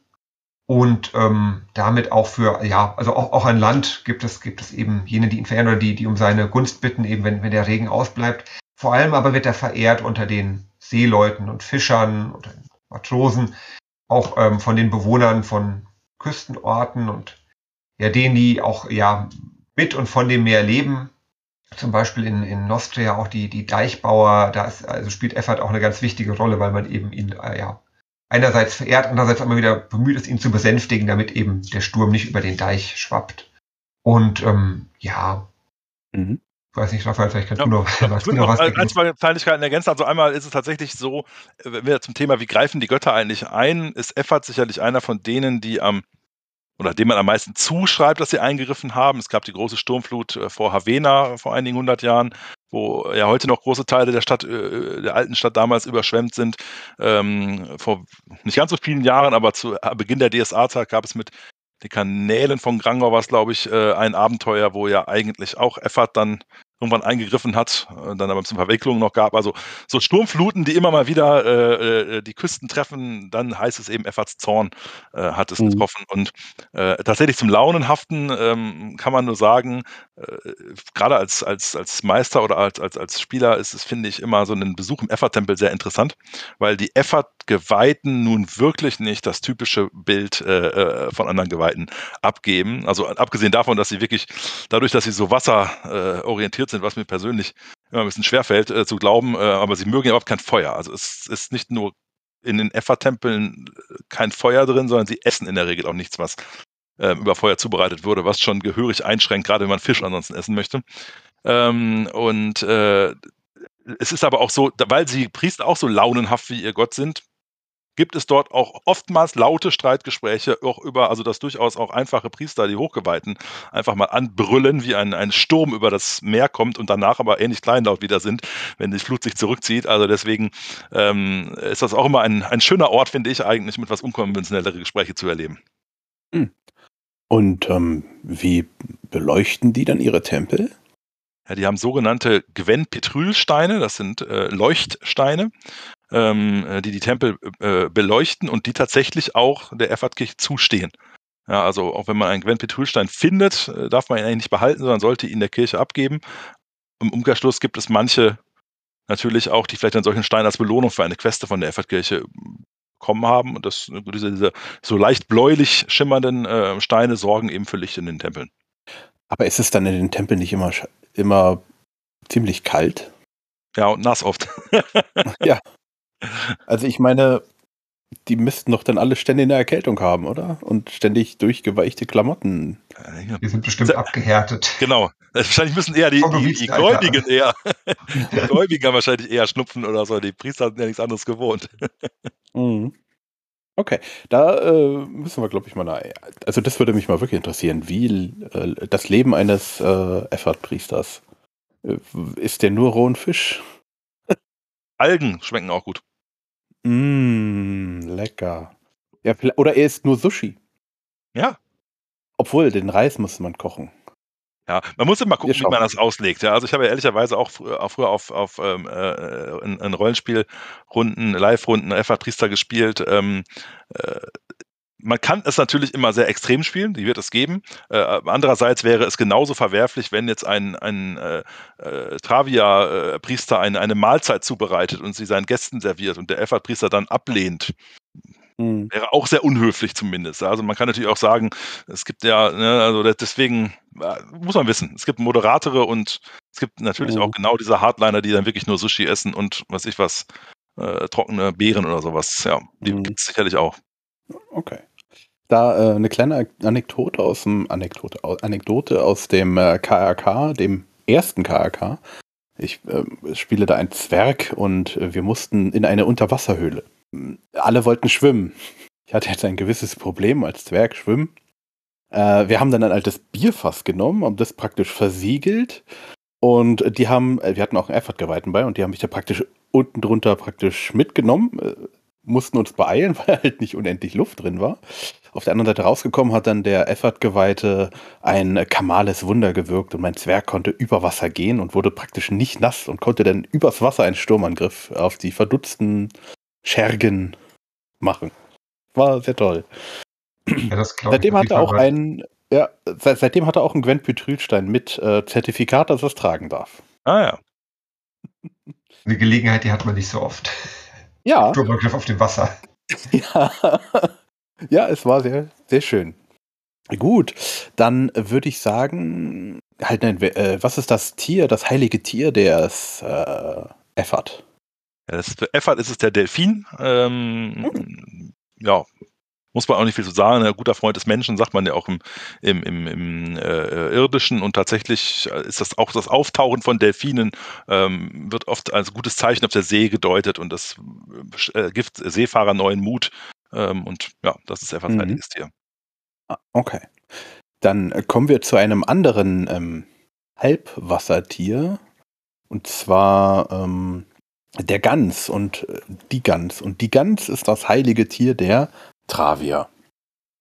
und ähm, damit auch für, ja, also auch, auch an Land gibt es, gibt es eben jene, die ihn verehren oder die, die um seine Gunst bitten, eben wenn, wenn der Regen ausbleibt. Vor allem aber wird er verehrt unter den Seeleuten und Fischern oder Matrosen, auch ähm, von den Bewohnern von Küstenorten und ja, denen, die auch ja mit und von dem Meer leben. Zum Beispiel in, in Nostria auch die, die Deichbauer, da ist, also spielt Effert auch eine ganz wichtige Rolle, weil man eben ihn äh, ja einerseits verehrt, andererseits immer wieder bemüht ist, ihn zu besänftigen, damit eben der Sturm nicht über den Deich schwappt. Und ähm, ja, mhm weiß nicht, Raphael, vielleicht kannst ja, du noch, was, du noch was ein, zwei Kleinigkeiten ergänzen. Also einmal ist es tatsächlich so, wenn wir zum Thema, wie greifen die Götter eigentlich ein, ist Effert sicherlich einer von denen, die am oder dem man am meisten zuschreibt, dass sie eingegriffen haben. Es gab die große Sturmflut äh, vor Havena vor einigen hundert Jahren, wo ja heute noch große Teile der Stadt, äh, der alten Stadt damals überschwemmt sind. Ähm, vor nicht ganz so vielen Jahren, aber zu Beginn der DSA-Zeit gab es mit die Kanälen von Grangau war es, glaube ich, äh, ein Abenteuer, wo ja eigentlich auch Effert dann irgendwann eingegriffen hat, äh, dann aber ein bisschen Verwicklungen noch gab. Also so Sturmfluten, die immer mal wieder äh, äh, die Küsten treffen, dann heißt es eben, Efforts Zorn äh, hat es mhm. getroffen. Und äh, tatsächlich zum Launenhaften ähm, kann man nur sagen, äh, gerade als, als, als Meister oder als, als, als Spieler ist es, finde ich, immer so ein Besuch im Effort-Tempel sehr interessant, weil die Effort-Geweihten nun wirklich nicht das typische Bild von anderen Geweihten abgeben. Also abgesehen davon, dass sie wirklich, dadurch, dass sie so wasserorientiert sind, was mir persönlich immer ein bisschen schwerfällt äh, zu glauben, äh, aber sie mögen ja überhaupt kein Feuer. Also es ist nicht nur in den Effa-Tempeln äh, kein Feuer drin, sondern sie essen in der Regel auch nichts, was äh, über Feuer zubereitet wurde, was schon gehörig einschränkt, gerade wenn man Fisch ansonsten essen möchte. Ähm, und äh, es ist aber auch so, weil sie Priester auch so launenhaft wie ihr Gott sind, gibt es dort auch oftmals laute Streitgespräche, auch über, also dass durchaus auch einfache Priester, die Hochgeweihten, einfach mal anbrüllen, wie ein, ein Sturm über das Meer kommt und danach aber ähnlich kleinlaut wieder sind, wenn die Flut sich zurückzieht. Also deswegen ähm, ist das auch immer ein, ein schöner Ort, finde ich, eigentlich mit was unkonventionellere Gespräche zu erleben. Hm. Und ähm, wie beleuchten die dann ihre Tempel? Ja, die haben sogenannte Gwen-Petrylsteine, das sind äh, Leuchtsteine ähm, äh, die die Tempel äh, beleuchten und die tatsächlich auch der Erfahrtkirche zustehen. Ja, also auch wenn man einen Gwen Petrulstein findet, äh, darf man ihn eigentlich nicht behalten, sondern sollte ihn der Kirche abgeben. Im Umkehrschluss gibt es manche natürlich auch, die vielleicht einen solchen Stein als Belohnung für eine Queste von der Erfahrtkirche bekommen haben. Und das, diese, diese so leicht bläulich schimmernden äh, Steine sorgen eben für Licht in den Tempeln. Aber ist es dann in den Tempeln nicht immer, immer ziemlich kalt? Ja, und nass oft. (laughs) ja. Also ich meine, die müssten doch dann alle ständig eine Erkältung haben, oder? Und ständig durchgeweichte Klamotten. Die sind bestimmt abgehärtet. Genau. Wahrscheinlich müssen eher die, die, die Gläubigen eher. (laughs) Die Gläubigen haben wahrscheinlich eher Schnupfen oder so. Die Priester sind ja nichts anderes gewohnt. Mhm. Okay, da äh, müssen wir, glaube ich, mal. Na, also, das würde mich mal wirklich interessieren, wie äh, das Leben eines äh, Effert-Priesters. Äh, ist der nur rohen Fisch? Algen schmecken auch gut. Mmh, lecker. Ja, oder er isst nur Sushi. Ja. Obwohl, den Reis muss man kochen. Ja, man muss immer gucken, wie man das auslegt. Ja, also ich habe ja ehrlicherweise auch, früher, auch früher auf, auf ähm, äh, in, in Rollenspielrunden, Live-Runden Effort Triester gespielt. Ähm, äh, man kann es natürlich immer sehr extrem spielen, die wird es geben. Äh, andererseits wäre es genauso verwerflich, wenn jetzt ein, ein äh, äh, Travia-Priester äh, eine, eine Mahlzeit zubereitet und sie seinen Gästen serviert und der Effert-Priester dann ablehnt. Mhm. Wäre auch sehr unhöflich zumindest. Also man kann natürlich auch sagen, es gibt ja, ne, also deswegen äh, muss man wissen, es gibt Moderatere und es gibt natürlich mhm. auch genau diese Hardliner, die dann wirklich nur Sushi essen und was ich was, äh, trockene Beeren oder sowas. Ja, die mhm. gibt es sicherlich auch. Okay. Da äh, eine kleine Anekdote aus dem Anekdote, Anekdote aus dem äh, KRK, dem ersten KRK. Ich äh, spiele da ein Zwerg und äh, wir mussten in eine Unterwasserhöhle. Alle wollten schwimmen. Ich hatte jetzt ein gewisses Problem als Zwerg schwimmen. Äh, wir haben dann ein altes Bierfass genommen und das praktisch versiegelt. Und die haben, äh, wir hatten auch einen Effort-Geweihten bei und die haben mich da praktisch unten drunter praktisch mitgenommen mussten uns beeilen, (laughs) weil halt nicht unendlich Luft drin war. Auf der anderen Seite rausgekommen hat dann der Effert-Geweihte ein Kamales Wunder gewirkt und mein Zwerg konnte über Wasser gehen und wurde praktisch nicht nass und konnte dann übers Wasser einen Sturmangriff auf die verdutzten Schergen machen. War sehr toll. Ja, seitdem hat er auch einen, ja, seit, seitdem hat er auch einen Gwen Pytrilstein mit äh, Zertifikat, dass er es tragen darf. Ah ja. Eine Gelegenheit, die hat man nicht so oft. Ja. Sturmangriff auf dem Wasser. (laughs) Ja. ja, es war sehr, sehr schön. Gut, dann würde ich sagen, halt, nein, äh, was ist das Tier, das heilige Tier des äh, Effert? Ja, das, Effert ist es der Delfin. Ähm, hm. Ja, muss man auch nicht viel zu sagen. Ein guter Freund des Menschen, sagt man ja auch im, im, im, im äh, Irdischen. Und tatsächlich ist das auch das Auftauchen von Delfinen, ähm, wird oft als gutes Zeichen auf der See gedeutet und das äh, gibt Seefahrer neuen Mut. Ähm, und ja, das ist etwas mhm. Heiliges Tier. Ah, okay. Dann kommen wir zu einem anderen ähm, Halbwassertier. Und zwar ähm, der Gans und äh, die Gans. Und die Gans ist das heilige Tier der Travia.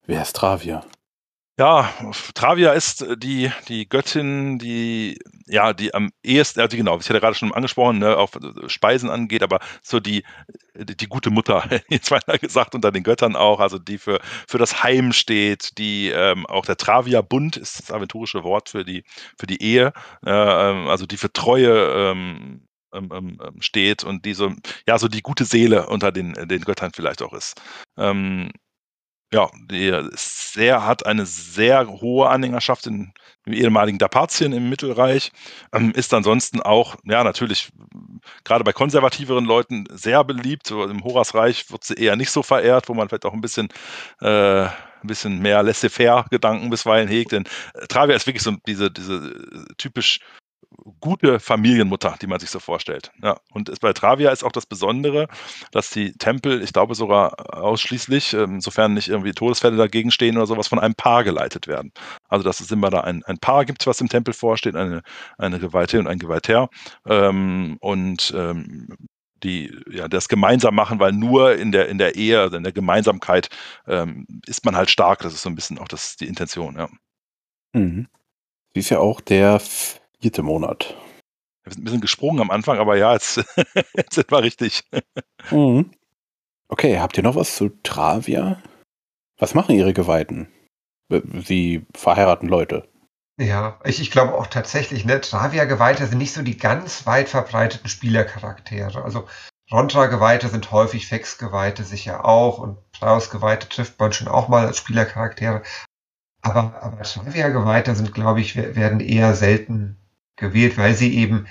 Wer ist Travia? Ja, Travia ist äh, die, die Göttin, die, ja, die am ehesten, also genau, ich hatte gerade schon angesprochen, ne, auf äh, Speisen angeht, aber so die, die, die gute Mutter, (laughs) jetzt weiter gesagt, unter den Göttern auch, also die für, für das Heim steht, die ähm, auch der Travia-Bund ist das aventurische Wort für die, für die Ehe, äh, ähm, also die für Treue ähm, ähm, ähm, ähm, steht und die so, ja, so die gute Seele unter den, den Göttern vielleicht auch ist. Ähm, ja, die sehr, hat eine sehr hohe Anhängerschaft in, im ehemaligen Dapazien im Mittelreich, ähm, ist ansonsten auch, ja, natürlich gerade bei konservativeren Leuten sehr beliebt. Im Horasreich wird sie eher nicht so verehrt, wo man vielleicht auch ein bisschen, äh, ein bisschen mehr laissez-faire-Gedanken bisweilen hegt. Denn äh, Travia ist wirklich so diese, diese äh, typisch gute Familienmutter, die man sich so vorstellt. Ja, und bei Travia ist auch das Besondere, dass die Tempel, ich glaube sogar ausschließlich, ähm, sofern nicht irgendwie Todesfälle dagegen stehen oder sowas, von einem Paar geleitet werden. Also dass es immer da ein, ein Paar gibt, was im Tempel vorsteht, eine, eine Geweihte und ein Geweihter. Ähm, und ähm, die ja das gemeinsam machen, weil nur in der in der Ehe, also in der Gemeinsamkeit ähm, ist man halt stark. Das ist so ein bisschen auch das die Intention. Ja. Mhm. Sie ist ja auch der vierte Monat. Wir sind ein bisschen gesprungen am Anfang, aber ja, jetzt, (laughs) jetzt sind wir richtig. Mhm. Okay, habt ihr noch was zu Travia? Was machen ihre Geweihten? Sie verheiraten Leute. Ja, ich, ich glaube auch tatsächlich, ne, Travia-Geweihte sind nicht so die ganz weit verbreiteten Spielercharaktere. Also Rontra-Geweihte sind häufig, Fex-Geweihte sicher auch und Praus-Geweihte trifft man schon auch mal als Spielercharaktere. Aber, aber Travia-Geweihte sind, glaube ich, werden eher selten gewählt, weil sie eben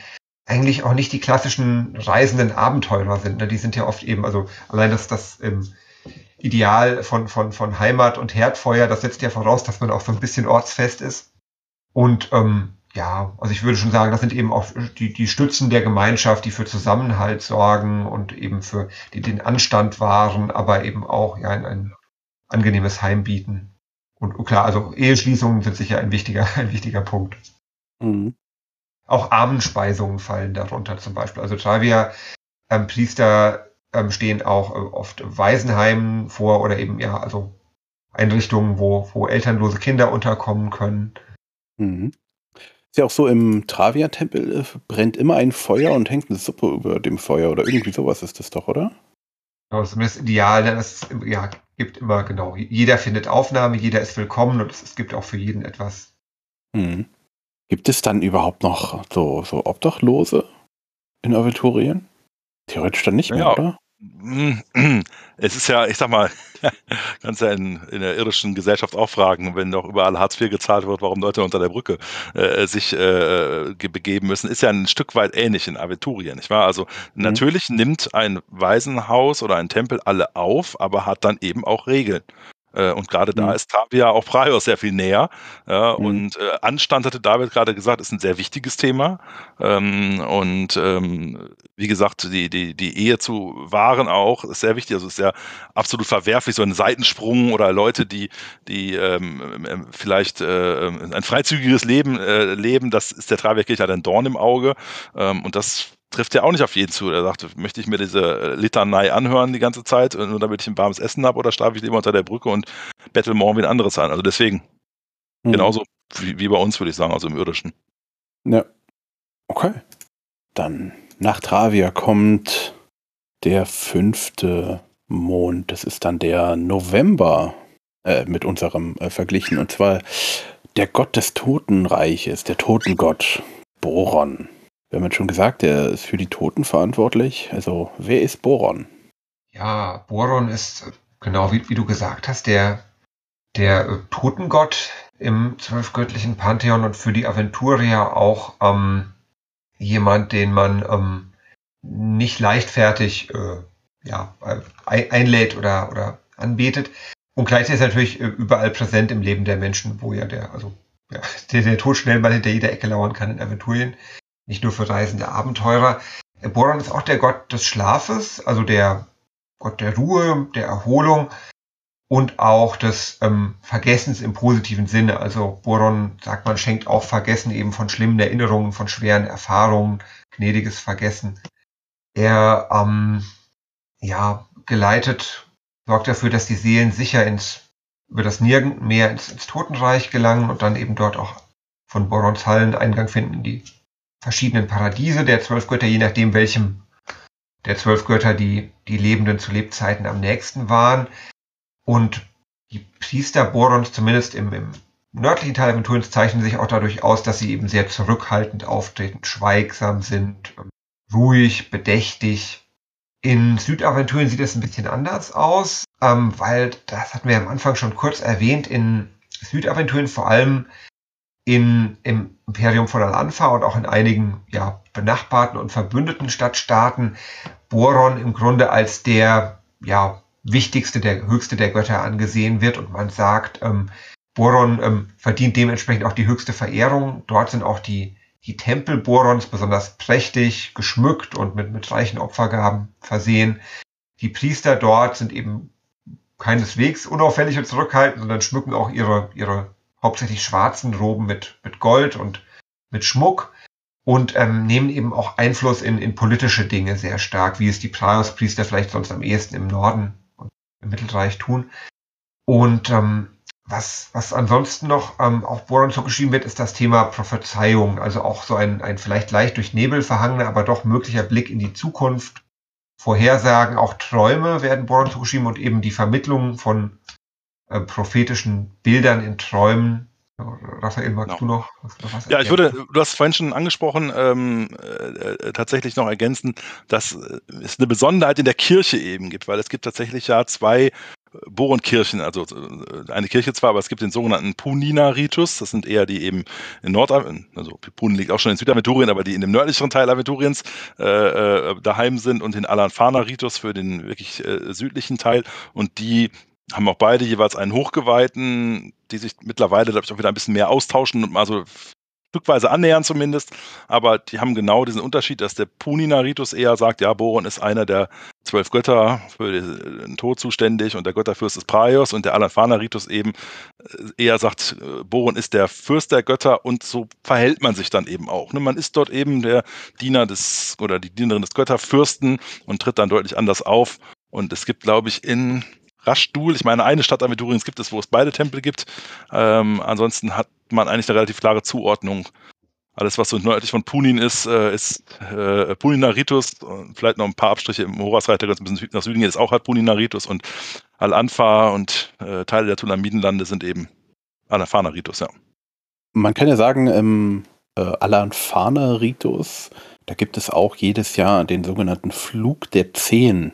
eigentlich auch nicht die klassischen reisenden Abenteurer sind. Ne? Die sind ja oft eben, also allein das, das ähm, Ideal von, von, von Heimat und Herdfeuer, das setzt ja voraus, dass man auch so ein bisschen ortsfest ist. Und ähm, ja, also ich würde schon sagen, das sind eben auch die, die Stützen der Gemeinschaft, die für Zusammenhalt sorgen und eben für die den Anstand wahren, aber eben auch ja ein, ein angenehmes Heim bieten. Und klar, also Eheschließungen sind sicher ein wichtiger, (laughs) ein wichtiger Punkt. Mhm. Auch Armenspeisungen fallen darunter zum Beispiel. Also Travia ähm, Priester ähm, stehen auch äh, oft Waisenheimen vor oder eben ja, also Einrichtungen, wo, wo elternlose Kinder unterkommen können. Mhm. Ist ja auch so, im Travia-Tempel äh, brennt immer ein Feuer und hängt eine Suppe über dem Feuer oder irgendwie sowas ist das doch, oder? Genau, das ist ideal, denn es ja, gibt immer, genau, jeder findet Aufnahme, jeder ist willkommen und es, es gibt auch für jeden etwas. Mhm. Gibt es dann überhaupt noch so, so Obdachlose in Aventurien? Theoretisch dann nicht mehr, ja. oder? (clears throat) Es ist ja, ich sag mal, (laughs) kannst ja in, in der irdischen Gesellschaft auch fragen, wenn doch überall Hartz IV gezahlt wird, warum Leute unter der Brücke äh, sich äh, begeben müssen, ist ja ein Stück weit ähnlich in Aventurien, nicht wahr? Also mhm. natürlich nimmt ein Waisenhaus oder ein Tempel alle auf, aber hat dann eben auch Regeln. Äh, und gerade mhm. da ist Tavia auch Praios sehr viel näher. Ja, mhm. Und äh, Anstand, hatte David gerade gesagt, ist ein sehr wichtiges Thema. Ähm, und ähm, wie gesagt, die, die, die Ehe zu wahren auch ist sehr wichtig. Also ist ja absolut verwerflich, so ein Seitensprung oder Leute, die, die ähm, ähm vielleicht äh, ein freizügiges Leben äh, leben, das ist der Travia-Kirche halt ein Dorn im Auge. Ähm, und das trifft ja auch nicht auf jeden zu. Er sagt, möchte ich mir diese äh, Litanei anhören die ganze Zeit, äh, nur damit ich ein warmes Essen habe, oder schlafe ich lieber unter der Brücke und bettel morgen wie ein anderes an. Also deswegen, mhm. genauso wie, wie bei uns, würde ich sagen, also im Irdischen. Ja. Okay. Dann nach Travia kommt der fünfte Mond. Das ist dann der November äh, mit unserem äh, verglichen. Und zwar der Gott des Totenreiches, der Totengott, Boron. Wir haben jetzt schon gesagt, er ist für die Toten verantwortlich. Also, wer ist Boron? Ja, Boron ist, genau wie, wie du gesagt hast, der, der äh, Totengott im zwölfgöttlichen Pantheon und für die Aventuria auch ähm, jemand, den man ähm, nicht leichtfertig äh, ja, einlädt oder, oder anbetet. Und gleichzeitig ist er natürlich äh, überall präsent im Leben der Menschen, wo ja der, also ja, (laughs) der, der Tod schnell mal hinter jeder Ecke lauern kann in Aventurien nicht nur für reisende Abenteurer. Boron ist auch der Gott des Schlafes, also der Gott der Ruhe, der Erholung und auch des ähm, Vergessens im positiven Sinne. Also Boron, sagt man, schenkt auch Vergessen eben von schlimmen Erinnerungen, von schweren Erfahrungen, gnädiges Vergessen. Er ähm, ja, geleitet, sorgt dafür, dass die Seelen sicher ins über das Nirgendmeer ins, ins Totenreich gelangen und dann eben dort auch von Borons Hallen Eingang finden in die verschiedenen Paradiese der zwölf Götter, je nachdem welchem der zwölf Götter die, die Lebenden zu Lebzeiten am nächsten waren. Und die Priester Borons, zumindest im, im nördlichen Teil Aventuriens, zeichnen sich auch dadurch aus, dass sie eben sehr zurückhaltend auftreten, schweigsam sind, ruhig, bedächtig. In Südaventurien sieht es ein bisschen anders aus, ähm, weil, das hatten wir am Anfang schon kurz erwähnt, in Südaventurien vor allem in, im Imperium von Al-Anfa und auch in einigen ja, benachbarten und verbündeten Stadtstaaten Boron im Grunde als der ja, wichtigste, der höchste der Götter angesehen wird und man sagt, ähm, Boron ähm, verdient dementsprechend auch die höchste Verehrung. Dort sind auch die, die Tempel Borons besonders prächtig geschmückt und mit, mit reichen Opfergaben versehen. Die Priester dort sind eben keineswegs unauffällig und zurückhaltend, sondern schmücken auch ihre, ihre hauptsächlich schwarzen Roben mit, mit Gold und mit Schmuck und ähm, nehmen eben auch Einfluss in, in politische Dinge sehr stark, wie es die Praios-Priester vielleicht sonst am ehesten im Norden und im Mittelreich tun. Und ähm, was, was ansonsten noch ähm, auf Boron zugeschrieben wird, ist das Thema Prophezeiung, also auch so ein, ein vielleicht leicht durch Nebel verhangener, aber doch möglicher Blick in die Zukunft. Vorhersagen, auch Träume werden Boron zugeschrieben und eben die Vermittlung von äh, prophetischen Bildern in Träumen. Raphael, magst genau. du noch, noch was Ja, ich würde, du hast vorhin schon angesprochen, ähm, äh, tatsächlich noch ergänzen, dass äh, es eine Besonderheit in der Kirche eben gibt, weil es gibt tatsächlich ja zwei Boronkirchen, also äh, eine Kirche zwar, aber es gibt den sogenannten Punina-Ritus, das sind eher die eben in Nord, also Punin liegt auch schon in Südaventurien, aber die in dem nördlicheren Teil Aventuriens äh, äh, daheim sind und den Alanfana-Ritus für den wirklich äh, südlichen Teil. Und die haben auch beide jeweils einen Hochgeweihten, die sich mittlerweile, glaube ich, auch wieder ein bisschen mehr austauschen und mal so stückweise annähern zumindest. Aber die haben genau diesen Unterschied, dass der Punina-Ritus eher sagt, ja, Boron ist einer der zwölf Götter für den Tod zuständig und der Götterfürst ist Praios und der Alanfana-Ritus eben äh, eher sagt, äh, Boron ist der Fürst der Götter und so verhält man sich dann eben auch. Ne? Man ist dort eben der Diener des oder die Dienerin des Götterfürsten und tritt dann deutlich anders auf. Und es gibt, glaube ich, in Raschdul. Ich meine, eine Stadt Aventurien gibt es, wo es beide Tempel gibt. Ähm, ansonsten hat man eigentlich eine relativ klare Zuordnung. Alles, was so nördlich von Punin ist, äh, ist äh, Puninaritus. Vielleicht noch ein paar Abstriche im Horasreiter, ganz ein bisschen nach Süden ist auch halt Puninaritus. Und Al-Anfa und äh, Teile der Tulamidenlande sind eben Al-Anfana-Ritus, ja. Man kann ja sagen, im äh, Al-Anfana-Ritus, da gibt es auch jedes Jahr den sogenannten Flug der Zehn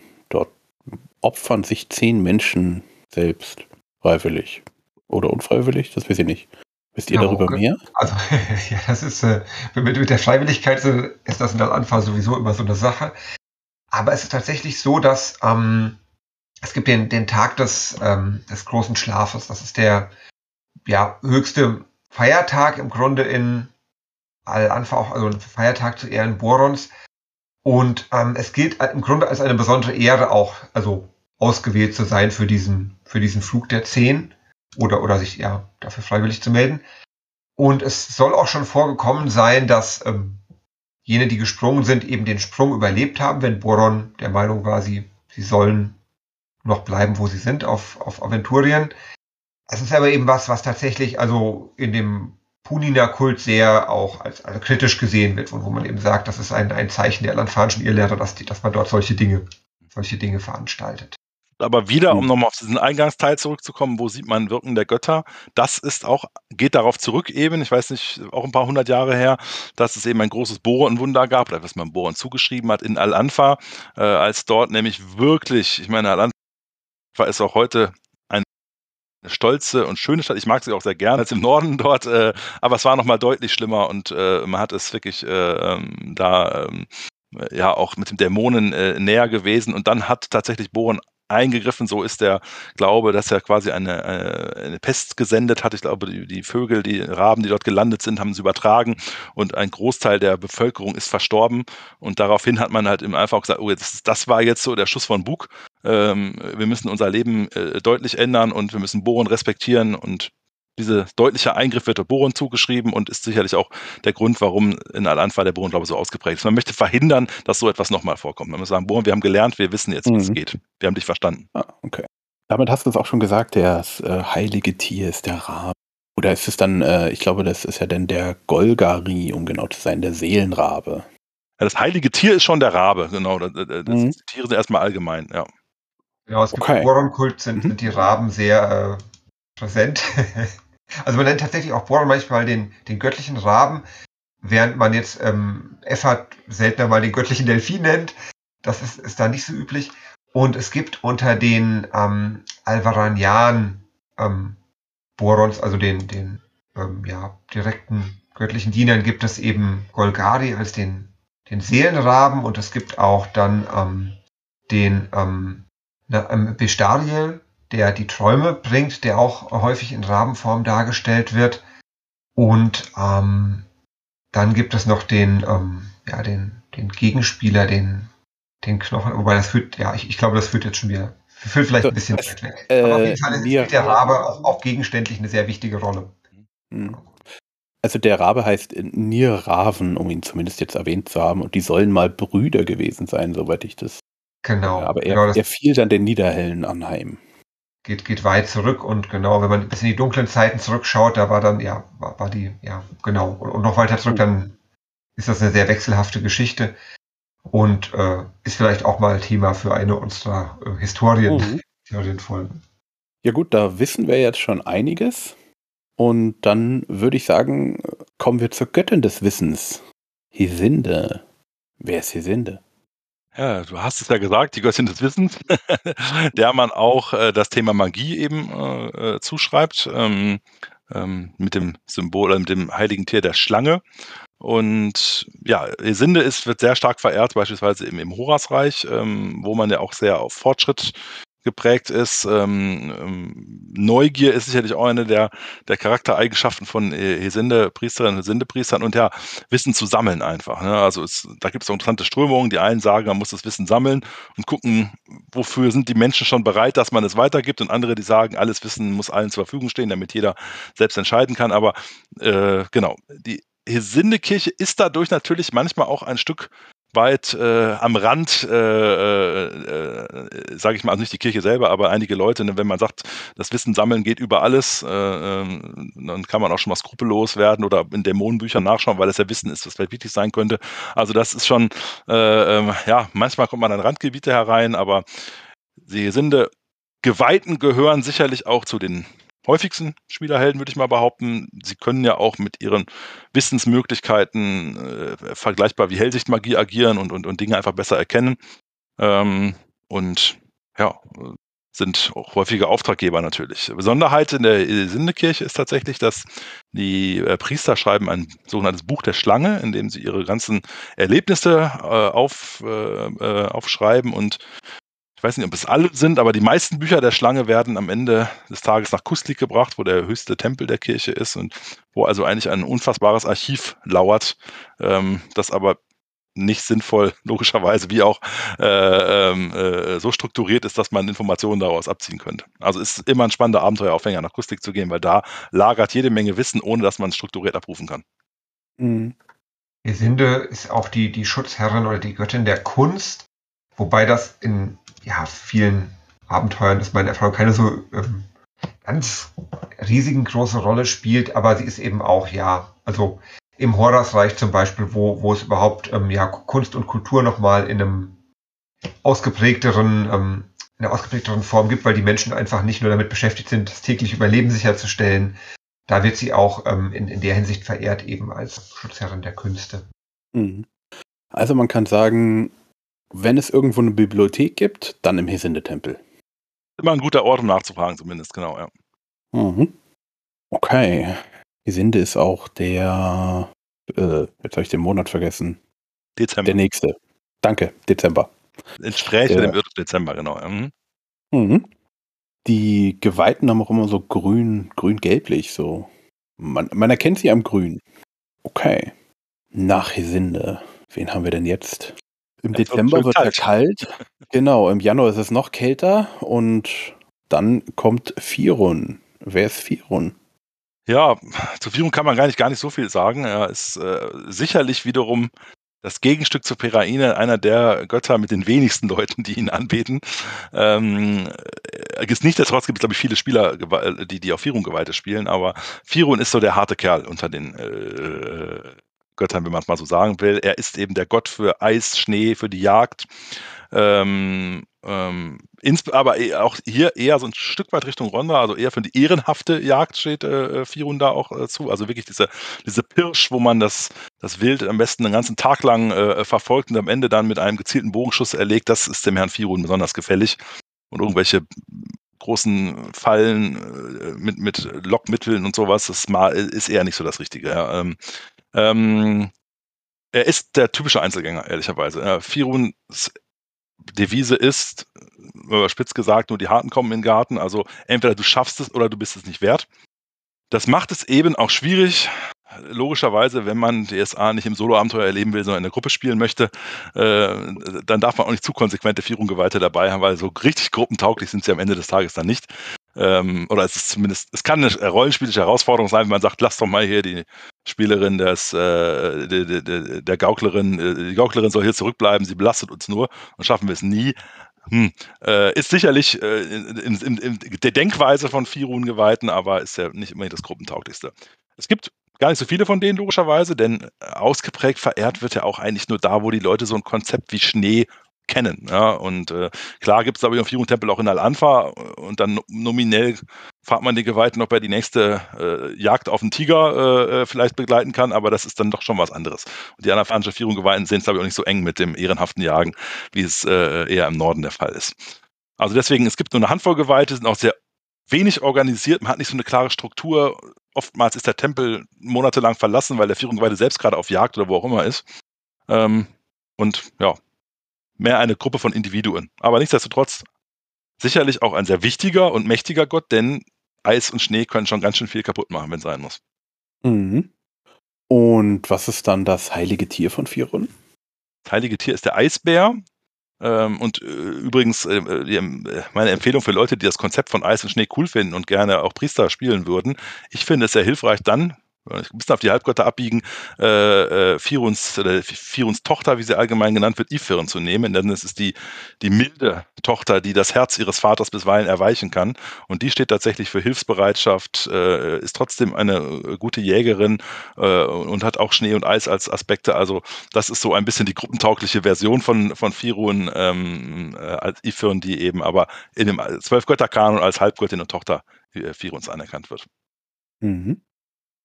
opfern sich zehn Menschen selbst freiwillig. Oder unfreiwillig? Das weiß ich nicht. Wisst ihr ja, darüber okay. mehr? Also, (laughs) ja, das ist, äh, mit, mit der Freiwilligkeit ist das in der Anfang sowieso immer so eine Sache. Aber es ist tatsächlich so, dass ähm, es gibt den, den Tag des, ähm, des großen Schlafes. Das ist der ja, höchste Feiertag im Grunde in Al-Anfa, auch also ein Feiertag zu Ehren Borons. Und ähm, es gilt im Grunde als eine besondere Ehre auch, also ausgewählt zu sein für diesen, für diesen Flug der Zehn oder, oder sich ja dafür freiwillig zu melden. Und es soll auch schon vorgekommen sein, dass ähm, jene, die gesprungen sind, eben den Sprung überlebt haben, wenn Boron der Meinung war, sie, sie sollen noch bleiben, wo sie sind, auf, auf Aventurien. Es ist aber eben was, was tatsächlich also in dem Punina-Kult sehr auch als, als kritisch gesehen wird und wo man eben sagt, das ist ein, ein Zeichen der alanfanischen Irrlehrer, dass, die, dass man dort solche Dinge, solche Dinge veranstaltet. Aber wieder, um hm. nochmal auf diesen Eingangsteil zurückzukommen, wo sieht man Wirken der Götter? Das ist auch, geht darauf zurück eben, ich weiß nicht, auch ein paar hundert Jahre her, dass es eben ein großes Bohrenwunder gab, oder was man Bohren zugeschrieben hat in Al-Anfa, äh, als dort nämlich wirklich, ich meine, Al-Anfa ist auch heute eine stolze und schöne Stadt. Ich mag sie auch sehr gerne als im Norden dort, äh, aber es war nochmal deutlich schlimmer und äh, man hat es wirklich äh, ähm, da ähm, ja auch mit dem Dämonen äh, näher gewesen und dann hat tatsächlich Bohren eingegriffen. So ist der Glaube, dass er quasi eine, eine, eine Pest gesendet hat. Ich glaube, die, die, Vögel, die Raben, die dort gelandet sind, haben sie übertragen und ein Großteil der Bevölkerung ist verstorben. Und daraufhin hat man halt im einfach gesagt, oh, das, das war jetzt so der Schuss von Bug. Ähm, wir müssen unser Leben äh, deutlich ändern und wir müssen Bohren respektieren und dieser deutliche Eingriff wird der Boron zugeschrieben und ist sicherlich auch der Grund, warum in Al-Anfa der Boron, glaube ich, so ausgeprägt ist. Man möchte verhindern, dass so etwas nochmal vorkommt. Man muss sagen, Boron, wir haben gelernt, wir wissen jetzt, wie mhm. es geht. Wir haben dich verstanden. Ah, okay. Damit hast du es auch schon gesagt, das äh, heilige Tier ist der Rabe. Oder ist es dann, äh, ich glaube, das ist ja dann der Golgari, um genau zu sein, der Seelenrabe. Ja, das heilige Tier ist schon der Rabe, genau. Das, das, mhm. Die Tiere sind erstmal allgemein, ja. Ja, es gibt okay. Boron-Kult sind, mhm. sind, die Raben sehr äh, präsent. (laughs) also man nennt tatsächlich auch Boron manchmal den, den göttlichen Raben, während man jetzt ähm, Effert seltener mal den göttlichen Delfin nennt. Das ist, ist da nicht so üblich. Und es gibt unter den ähm, Alvaranian ähm, Borons, also den, den ähm, ja, direkten göttlichen Dienern, gibt es eben Golgari als den, den Seelenraben und es gibt auch dann ähm, den ähm, ähm, Bestariel, der die Träume bringt, der auch häufig in Rabenform dargestellt wird. Und ähm, dann gibt es noch den, ähm, ja, den, den Gegenspieler, den, den Knochen, wobei das führt, ja, ich, ich glaube, das führt jetzt schon wieder, führt vielleicht ein bisschen weit weg. Äh, Aber auf jeden Fall spielt der Rabe auch, auch gegenständlich eine sehr wichtige Rolle. Hm. Also der Rabe heißt Nierraven, um ihn zumindest jetzt erwähnt zu haben, und die sollen mal Brüder gewesen sein, soweit ich das Genau. Aber er, genau, er fiel dann den Niederhellen anheim. Geht, geht weit zurück und genau, wenn man bis in die dunklen Zeiten zurückschaut, da war dann, ja, war, war die, ja, genau. Und, und, noch weiter zurück, dann ist das eine sehr wechselhafte Geschichte und äh, ist vielleicht auch mal Thema für eine unserer äh, Historien, mhm. (laughs) Historienfolgen. Ja gut, da wissen wir jetzt schon einiges. Und dann würde ich sagen, kommen wir zur Göttin des Wissens. Hisinde. Wer ist Hisinde? Ja, du hast es ja gesagt, die Göttin des Wissens, (laughs) der man auch äh, das Thema Magie eben äh, äh, zuschreibt, ähm, ähm, mit dem Symbol, äh, mit dem heiligen Tier der Schlange. Und ja, Esinde ist, wird sehr stark verehrt, beispielsweise im, im Horasreich, ähm, wo man ja auch sehr auf Fortschritt geprägt ist. Ähm, ähm, Neugier ist sicherlich auch eine der, der Charaktereigenschaften von Hesinde-Priesterinnen und Hesinde-Priestern und ja, Wissen zu sammeln einfach. Ne? Also es, da gibt es interessante Strömungen. Die einen sagen, man muss das Wissen sammeln und gucken, wofür sind die Menschen schon bereit, dass man es weitergibt und andere, die sagen, alles Wissen muss allen zur Verfügung stehen, damit jeder selbst entscheiden kann. Aber äh, genau, die Hesinde-Kirche ist dadurch natürlich manchmal auch ein Stück weit äh, am Rand, äh, äh, äh sage ich mal, also nicht die Kirche selber, aber einige Leute, ne, wenn man sagt, das Wissen sammeln geht über alles, äh, ähm, dann kann man auch schon mal skrupellos werden oder in Dämonenbüchern nachschauen, weil es ja Wissen ist, was vielleicht wichtig sein könnte. Also das ist schon, äh, ähm, ja, manchmal kommt man an Randgebiete herein, aber die Sinde Geweihten gehören sicherlich auch zu den häufigsten Spielerhelden, würde ich mal behaupten. Sie können ja auch mit ihren Wissensmöglichkeiten äh, vergleichbar wie Hellsichtmagie agieren und, und, und Dinge einfach besser erkennen. Ähm, und ja, sind auch häufige Auftraggeber natürlich. Besonderheit in der Sindekirche ist tatsächlich, dass die äh, Priester schreiben ein sogenanntes Buch der Schlange, in dem sie ihre ganzen Erlebnisse äh, auf, äh, äh aufschreiben und ich weiß nicht, ob es alle sind, aber die meisten Bücher der Schlange werden am Ende des Tages nach Kustlik gebracht, wo der höchste Tempel der Kirche ist und wo also eigentlich ein unfassbares Archiv lauert, ähm, das aber nicht sinnvoll, (laughs) logischerweise, wie auch äh, ähm, äh, so strukturiert ist, dass man Informationen daraus abziehen könnte. Also ist immer ein spannender Abenteueraufhänger, nach Kustik zu gehen, weil da lagert jede Menge Wissen, ohne dass man es strukturiert abrufen kann. Mhm. Gesinde ist auch die, die Schutzherrin oder die Göttin der Kunst, wobei das in ja, vielen Abenteuern ist meine Erfahrung keine so ähm, ganz riesigen große Rolle spielt, aber sie ist eben auch, ja, also im Horrorreich zum Beispiel, wo, wo es überhaupt ähm, ja, Kunst und Kultur nochmal in einem ausgeprägteren, ähm, in einer ausgeprägteren Form gibt, weil die Menschen einfach nicht nur damit beschäftigt sind, das tägliche Überleben sicherzustellen. Da wird sie auch ähm, in, in der Hinsicht verehrt, eben als Schutzherrin der Künste. Mhm. Also man kann sagen, wenn es irgendwo eine Bibliothek gibt, dann im Hesinde-Tempel. Immer ein guter Ort, um nachzufragen, zumindest, genau, ja. Mhm. Okay. Hesinde ist auch der, äh, jetzt habe ich den Monat vergessen. Dezember. Der nächste. Danke, Dezember. Entspräche dem Dezember, genau. Mhm. Mhm. Die Geweihten haben auch immer so grün, grün-gelblich, so. Man, man erkennt sie am Grün. Okay. Nach Hesinde. Wen haben wir denn jetzt? Im Dezember wird es kalt. (laughs) Genau, im Januar ist es noch kälter und dann kommt Firun. Wer ist Firun? Ja, zu Firun kann man gar nicht, gar nicht so viel sagen. Er ist äh, sicherlich wiederum das Gegenstück zu Peraine, einer der Götter mit den wenigsten Leuten, die ihn anbeten. Ähm, äh, Nichtsdestotrotz gibt es, glaube ich, viele Spieler, die, die auf Firun Geweihte spielen, aber Firun ist so der harte Kerl unter den äh, Göttern, wenn man es mal so sagen will. Er ist eben der Gott für Eis, Schnee, für die Jagd. Ähm, ähm, aber e, auch hier eher so ein Stück weit Richtung Ronda, also eher für die ehrenhafte Jagd steht äh, Firun da auch äh, zu. Also wirklich diese, diese Pirsch, wo man das, das Wild am besten einen ganzen Tag lang äh, verfolgt und am Ende dann mit einem gezielten Bogenschuss erlegt, das ist dem Herrn Firun besonders gefällig. Und irgendwelche großen Fallen äh, mit, mit Lockmitteln und sowas, das ist eher nicht so das Richtige. Ja. Ähm, ähm, er ist der typische Einzelgänger, ehrlicherweise. Ja, Firuns Devise ist, überspitzt gesagt, nur die Harten kommen in den Garten. Also entweder du schaffst es oder du bist es nicht wert. Das macht es eben auch schwierig, logischerweise, wenn man DSA nicht im Solo-Abenteuer erleben will, sondern in der Gruppe spielen möchte, äh, dann darf man auch nicht zu konsequente Vierung-Geweihte dabei haben, weil so richtig gruppentauglich sind sie am Ende des Tages dann nicht. Ähm, oder es ist zumindest, es kann eine rollenspielische Herausforderung sein, wenn man sagt, lass doch mal hier die Spielerin des, äh, der, der, der Gauklerin, äh, die Gauklerin soll hier zurückbleiben, sie belastet uns nur und schaffen wir es nie. Hm, äh, ist sicherlich äh, in, in, in, der Denkweise von Firun geweihten, aber ist ja nicht immer das Gruppentauglichste. Es gibt gar nicht so viele von denen, logischerweise, denn ausgeprägt verehrt wird ja auch eigentlich nur da, wo die Leute so ein Konzept wie Schnee kennen. Ja? Und äh, klar gibt es aber auf Jugendtempel auch in Al-Anfa und dann nominell fragt man die Geweihten, ob er die nächste äh, Jagd auf den Tiger äh, äh vielleicht begleiten kann, aber das ist dann doch schon was anderes. Und die anafanische Vierung Geweihten sehen es, glaube ich, auch nicht so eng mit dem ehrenhaften Jagen, wie es äh, eher im Norden der Fall ist. Also deswegen, es gibt nur eine Handvoll Geweihte, sind auch sehr wenig organisiert, man hat nicht so eine klare Struktur. Oftmals ist der Tempel monatelang verlassen, weil der Vierung Geweihte selbst gerade auf Jagd oder wo auch immer ist. Ähm, und ja, mehr eine Gruppe von Individuen. Aber nichtsdestotrotz sicherlich auch ein sehr wichtiger und mächtiger Gott, denn Eis und Schnee können schon ganz schön viel kaputt machen, wenn es sein muss. Mhm. Und was ist dann das heilige Tier von Firun? Das heilige Tier ist der Eisbär. Ähm, und äh, übrigens, äh, äh, meine Empfehlung für Leute, die das Konzept von Eis und Schnee cool finden und gerne auch Priester spielen würden, ich finde es sehr hilfreich dann, ein bisschen auf die Halbgötter abbiegen, äh, äh, Firuns, oder Firuns Tochter, wie sie allgemein genannt wird, Ifirn zu nehmen, denn es ist die, die milde Tochter, die das Herz ihres Vaters bisweilen erweichen kann. Und die steht tatsächlich für Hilfsbereitschaft, äh, ist trotzdem eine äh, gute Jägerin äh, und hat auch Schnee und Eis als Aspekte. Also das ist so ein bisschen die gruppentaugliche Version von, von Firun ähm, äh, als Ifirn, die eben aber in dem Zwölfgötterkanon als Halbgöttin und Tochter Firuns anerkannt wird. Mhm.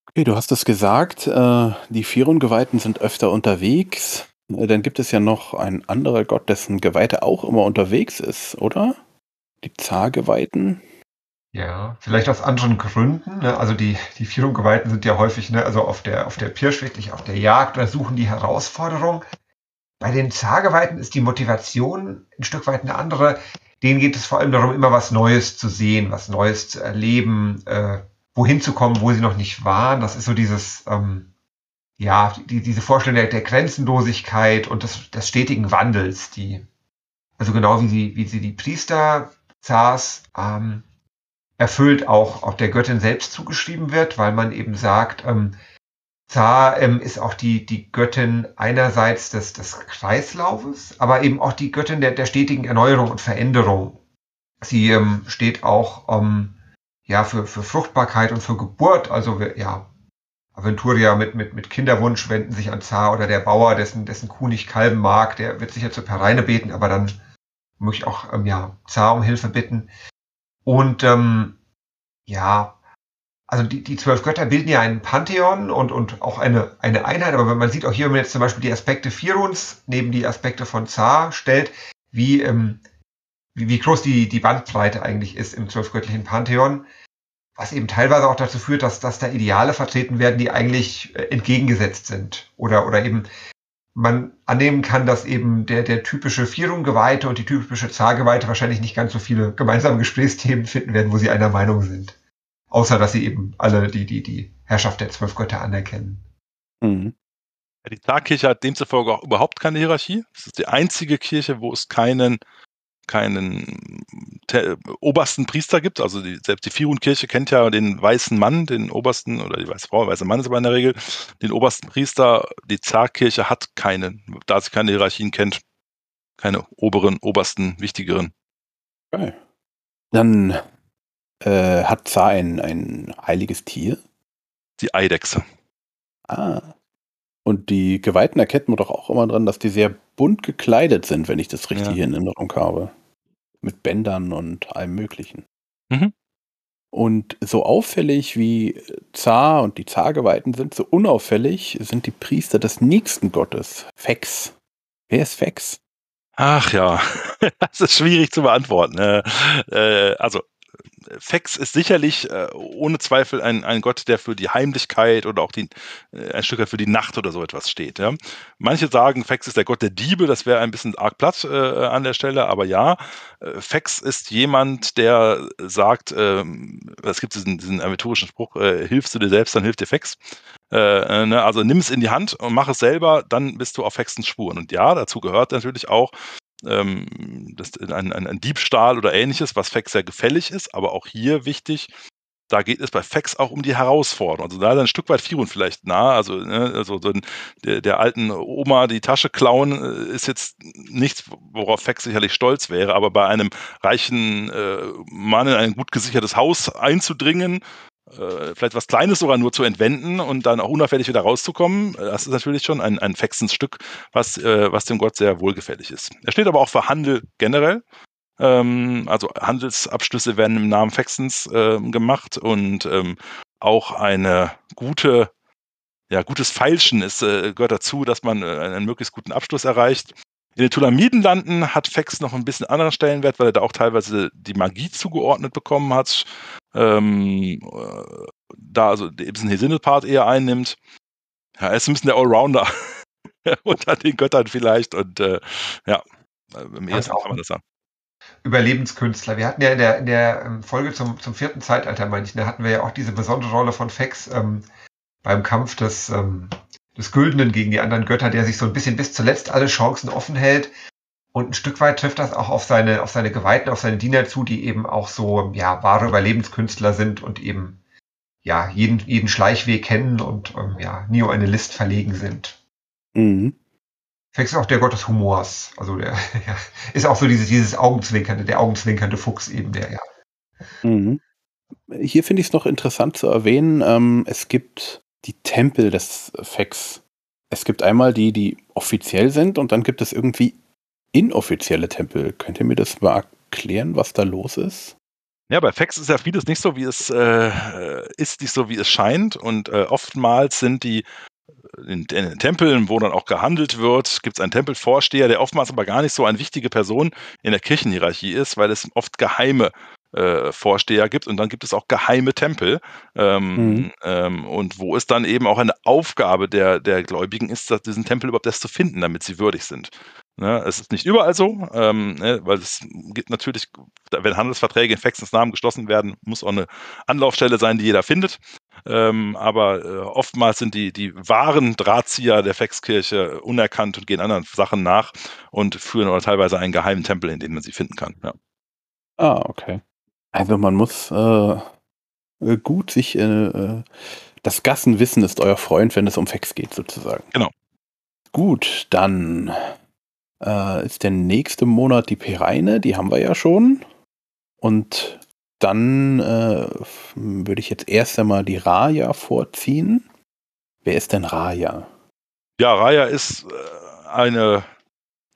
Okay, du hast es gesagt, äh, die Firun-Geweihten sind öfter unterwegs. Äh, dann gibt es ja noch einen anderen Gott, dessen Geweihte auch immer unterwegs ist, oder? Die Zar-Geweihten. Ja, vielleicht aus anderen Gründen. Ne? Also die, die Firun-Geweihten sind ja häufig ne, also auf der, auf der Pirsch wirklich auf der Jagd oder suchen die Herausforderung. Bei den Zar-Geweihten ist die Motivation ein Stück weit eine andere. Denen geht es vor allem darum, immer was Neues zu sehen, was Neues zu erleben, äh, wohin zu kommen, wo sie noch nicht waren. Das ist so dieses, ähm, ja, die, diese Vorstellung der, der Grenzenlosigkeit und des, des stetigen Wandels, die, also genau wie sie, wie sie die Priester Zars ähm, erfüllt, auch, auch der Göttin selbst zugeschrieben wird, weil man eben sagt, ähm, Zar ähm, ist auch die, die Göttin einerseits des, des Kreislaufes, aber eben auch die Göttin der, der stetigen Erneuerung und Veränderung. Sie ähm, steht auch ähm, ja, für, für Fruchtbarkeit und für Geburt. Also ja, Aventurier mit, mit, mit Kinderwunsch wenden sich an Zar oder der Bauer, dessen, dessen Kuh nicht kalben mag, der wird sicher zur Pereine beten, aber dann möchte ich auch ähm, ja, Zar um Hilfe bitten. Und ähm, ja, also die, die zwölf Götter bilden ja einen Pantheon und, und auch eine, eine Einheit, aber man sieht auch hier, wenn man jetzt zum Beispiel die Aspekte Firuns neben die Aspekte von Zar stellt, wie ähm, wie, wie groß die, die Bandbreite eigentlich ist im zwölfgöttlichen Pantheon, was eben teilweise auch dazu führt, dass, dass da Ideale vertreten werden, die eigentlich äh, entgegengesetzt sind. Oder, oder eben man annehmen kann, dass eben der, der typische Vierung-Geweihte und die typische Zahlgeweihte wahrscheinlich nicht ganz so viele gemeinsame Gesprächsthemen finden werden, wo sie einer Meinung sind. Außer, dass sie eben alle die, die, die Herrschaft der zwölf Götter anerkennen. Mhm. Die Zarkirche hat demzufolge auch überhaupt keine Hierarchie. Es ist die einzige Kirche, wo es keinen keinen obersten Priester gibt. Also die, selbst die Firun-Kirche kennt ja den weißen Mann, den obersten, oder die weiße Frau, der weiße Mann ist aber in der Regel, den obersten Priester. Die Zarkirche hat keinen, da sie keine Hierarchien kennt, keine oberen, obersten, wichtigeren. Okay. Dann äh, hat Zar ein, ein heiliges Tier? Die Eidechse. Ah. Und die Geweihten erkennt man doch auch immer dran, dass die sehr bunt gekleidet sind, wenn ich das richtig ja. in Erinnerung habe. Mit Bändern und allem Möglichen. Mhm. Und so auffällig wie Zar und die Zargeweihten sind, so unauffällig sind die Priester des nächsten Gottes, Fex. Wer ist Fex? Ach ja, (laughs) das ist schwierig zu beantworten. Äh, äh, also Fex ist sicherlich äh, ohne Zweifel ein, ein Gott, der für die Heimlichkeit oder auch die, äh, ein Stück weit für die Nacht oder so etwas steht. Ja? Manche sagen, Fex ist der Gott der Diebe, das wäre ein bisschen arg platt äh, an der Stelle, aber ja, äh, Fex ist jemand, der sagt, ähm, es gibt diesen, diesen amateurischen Spruch, äh, hilfst du dir selbst, dann hilft dir Fex. Äh, ne? Also nimm es in die Hand und mach es selber, dann bist du auf Hexens Spuren. Und ja, dazu gehört natürlich auch, ähm, das, ein, ein, ein, Diebstahl oder ähnliches, was Fax sehr gefällig ist, aber auch hier wichtig, da geht es bei Fax auch um die Herausforderung. Also da ist ein Stück weit Firun vielleicht nah. Also, ne, also so der, der, alten Oma die Tasche klauen äh, ist jetzt nichts, worauf Fax sicherlich stolz wäre, aber bei einem reichen äh, Mann in ein gut gesichertes Haus einzudringen äh, vielleicht was Kleines sogar nur zu entwenden und dann auch unauffällig wieder rauszukommen. Das ist natürlich schon ein, ein Fexenstück, was, äh, was dem Gott sehr wohlgefällig ist. Er steht aber auch für Handel generell. Ähm, also Handelsabschlüsse werden im Namen Fexens äh, gemacht und ähm, auch eine gute, ja, gutes Feilschen ist, äh, gehört dazu, dass man äh, einen möglichst guten Abschluss erreicht. In den Tulamidenlanden hat Fex noch ein bisschen anderen Stellenwert, weil er da auch teilweise die Magie zugeordnet bekommen hat ähm, äh, da also diesen Hesinel-Part eher einnimmt. Ja, er ist ein bisschen der Allrounder (laughs) unter den Göttern vielleicht und äh, ja, im ersten kann man das sagen. Überlebenskünstler. Wir hatten ja in der, in der ähm, Folge zum, zum vierten Zeitalter, meine ich, da hatten wir ja auch diese besondere Rolle von Fex ähm, beim Kampf des, ähm, des Güldenen gegen die anderen Götter, der sich so ein bisschen bis zuletzt alle Chancen offen hält, und ein Stück weit trifft das auch auf seine, auf seine Geweihten, auf seine Diener zu, die eben auch so, ja, wahre Überlebenskünstler sind und eben, ja, jeden, jeden Schleichweg kennen und, ähm, ja, nie um eine List verlegen sind. Mhm. Fex ist auch der Gott des Humors. Also der (laughs) ja, ist auch so dieses, dieses Augenzwinkernde, der augenzwinkernde Fuchs eben, der, ja. Mhm. Hier finde ich es noch interessant zu erwähnen, ähm, es gibt die Tempel des Fex. Es gibt einmal die, die offiziell sind und dann gibt es irgendwie inoffizielle Tempel. Könnt ihr mir das mal erklären, was da los ist? Ja, bei Fax ist ja vieles nicht so, wie es äh, ist, nicht so, wie es scheint. Und äh, oftmals sind die äh, in, in, den Tempeln, wo dann auch gehandelt wird, gibt es einen Tempelvorsteher, der oftmals aber gar nicht so eine wichtige Person in der Kirchenhierarchie ist, weil es oft geheime äh, Vorsteher gibt und dann gibt es auch geheime Tempel ähm, mhm. ähm, und wo es dann eben auch eine Aufgabe der, der Gläubigen ist, diesen Tempel überhaupt erst zu finden, damit sie würdig sind. Ne, es ist nicht überall so, ähm, ne, weil es gibt natürlich, wenn Handelsverträge in Faxens Namen geschlossen werden, muss auch eine Anlaufstelle sein, die jeder findet. Ähm, aber äh, oftmals sind die, die wahren Drahtzieher der Faxkirche unerkannt und gehen anderen Sachen nach und führen oder teilweise einen geheimen Tempel, in dem man sie finden kann. Ja. Ah, okay. Also man muss äh, äh gut sich, äh, äh, das Gassenwissen ist euer Freund, wenn es um Fax geht, sozusagen. Genau. Gut, dann äh, ist der nächste Monat die Pereine, die haben wir ja schon. Und dann äh, würde ich jetzt erst einmal die Raya vorziehen. Wer ist denn Raya? Ja, Raya ist äh, eine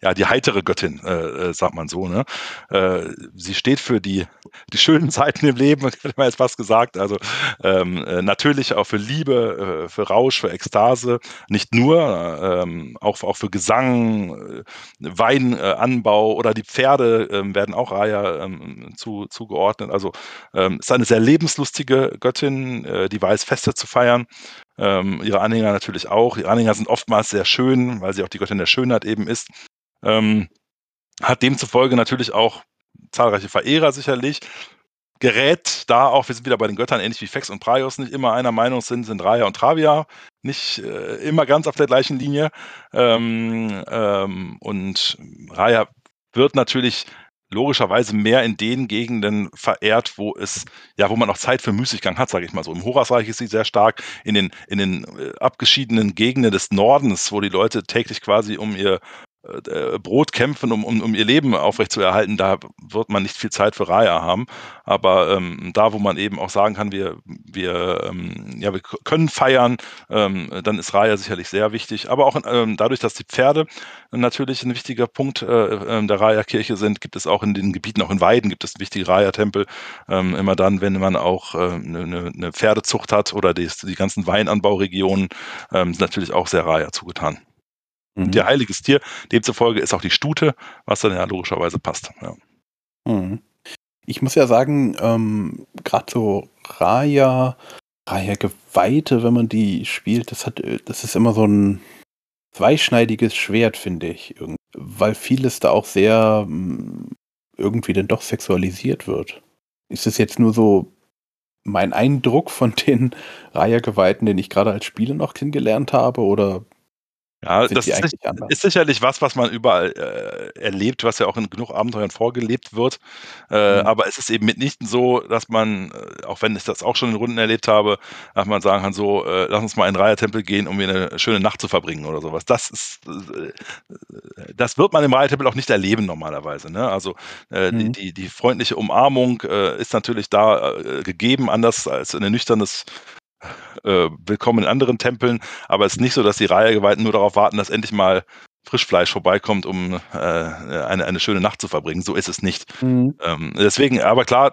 ja, die heitere Göttin, äh, äh, sagt man so. Ne? Äh, sie steht für die, die schönen Zeiten im Leben, (laughs) hätte man jetzt fast gesagt. Also ähm, äh, natürlich auch für Liebe, äh, für Rausch, für Ekstase, nicht nur, ähm, auch, auch für Gesang, äh, Weinanbau oder die Pferde ähm, werden auch Raya ähm, zu, zugeordnet. Also ähm, ist eine sehr lebenslustige Göttin, die weiß, Feste zu feiern. Ähm, ihre Anhänger natürlich auch. Ihre Anhänger sind oftmals sehr schön, weil sie auch die Göttin der Schönheit eben ist. Ähm, hat demzufolge natürlich auch zahlreiche Verehrer sicherlich. Gerät da auch, wir sind wieder bei den Göttern, ähnlich wie Fex und Praios nicht immer einer Meinung sind, sind Raya und Travia nicht äh, immer ganz auf der gleichen Linie. Ähm, ähm, und Raya wird natürlich logischerweise mehr in den Gegenden verehrt, wo es, ja, wo man auch Zeit für Müßiggang hat, sage ich mal so. Im Horasreich ist sie sehr stark, in den, in den äh, abgeschiedenen Gegenden des Nordens, wo die Leute täglich quasi um ihr äh, Brot kämpfen, um, um, um ihr Leben aufrechtzuerhalten, da wird man nicht viel Zeit für Raya haben. Aber ähm, da, wo man eben auch sagen kann, wir, wir, ähm, ja, wir können feiern, ähm, dann ist Raya sicherlich sehr wichtig. Aber auch ähm, dadurch, dass die Pferde natürlich ein wichtiger Punkt äh, ähm, der Raya-Kirche sind, gibt es auch in den Gebieten, auch in Weiden, gibt es wichtige Raya-Tempel. Ähm, immer dann, wenn man auch äh, eine, eine Pferdezucht hat oder die, die ganzen Weinanbauregionen, sind natürlich auch sehr Raya zugetan. Mhm. Ihr heiliges Tier. Demzufolge ist auch die Stute, was dann ja logischerweise passt. Ja. Mhm. Ich muss ja sagen, ähm, gerade so Raya, Raya Geweihte, wenn man die spielt, das hat, das ist immer so ein zweischneidiges Schwert, finde ich. Weil vieles da auch sehr mm, irgendwie dann doch sexualisiert wird. Ist es jetzt nur so mein Eindruck von den Raya-Geweihten, den ich gerade als Spieler noch kennengelernt habe, oder ja, das ist, ist, sicherlich was, was man überall äh, erlebt, was ja auch in genug Abenteuern vorgelebt wird. Äh, mhm. Aber es ist eben mitnichten so, dass man, äh, auch wenn ich das auch schon in Runden erlebt habe, dass man sagen kann, so, äh, lass uns mal in den Reihertempel gehen, um hier eine schöne Nacht zu verbringen oder sowas. Das ist, äh, das wird man im Reihertempel auch nicht erleben normalerweise. Ne? Also äh, mhm. die, die, die, freundliche Umarmung ist natürlich da gegeben, anders als in ein nüchternes äh, willkommen in anderen Tempeln, aber es ist nicht so, dass die Reihegeweihten nur darauf warten, dass endlich mal Frischfleisch vorbeikommt, um äh, eine, eine schöne Nacht zu verbringen. So ist es nicht. Mhm. Ähm, deswegen, aber klar,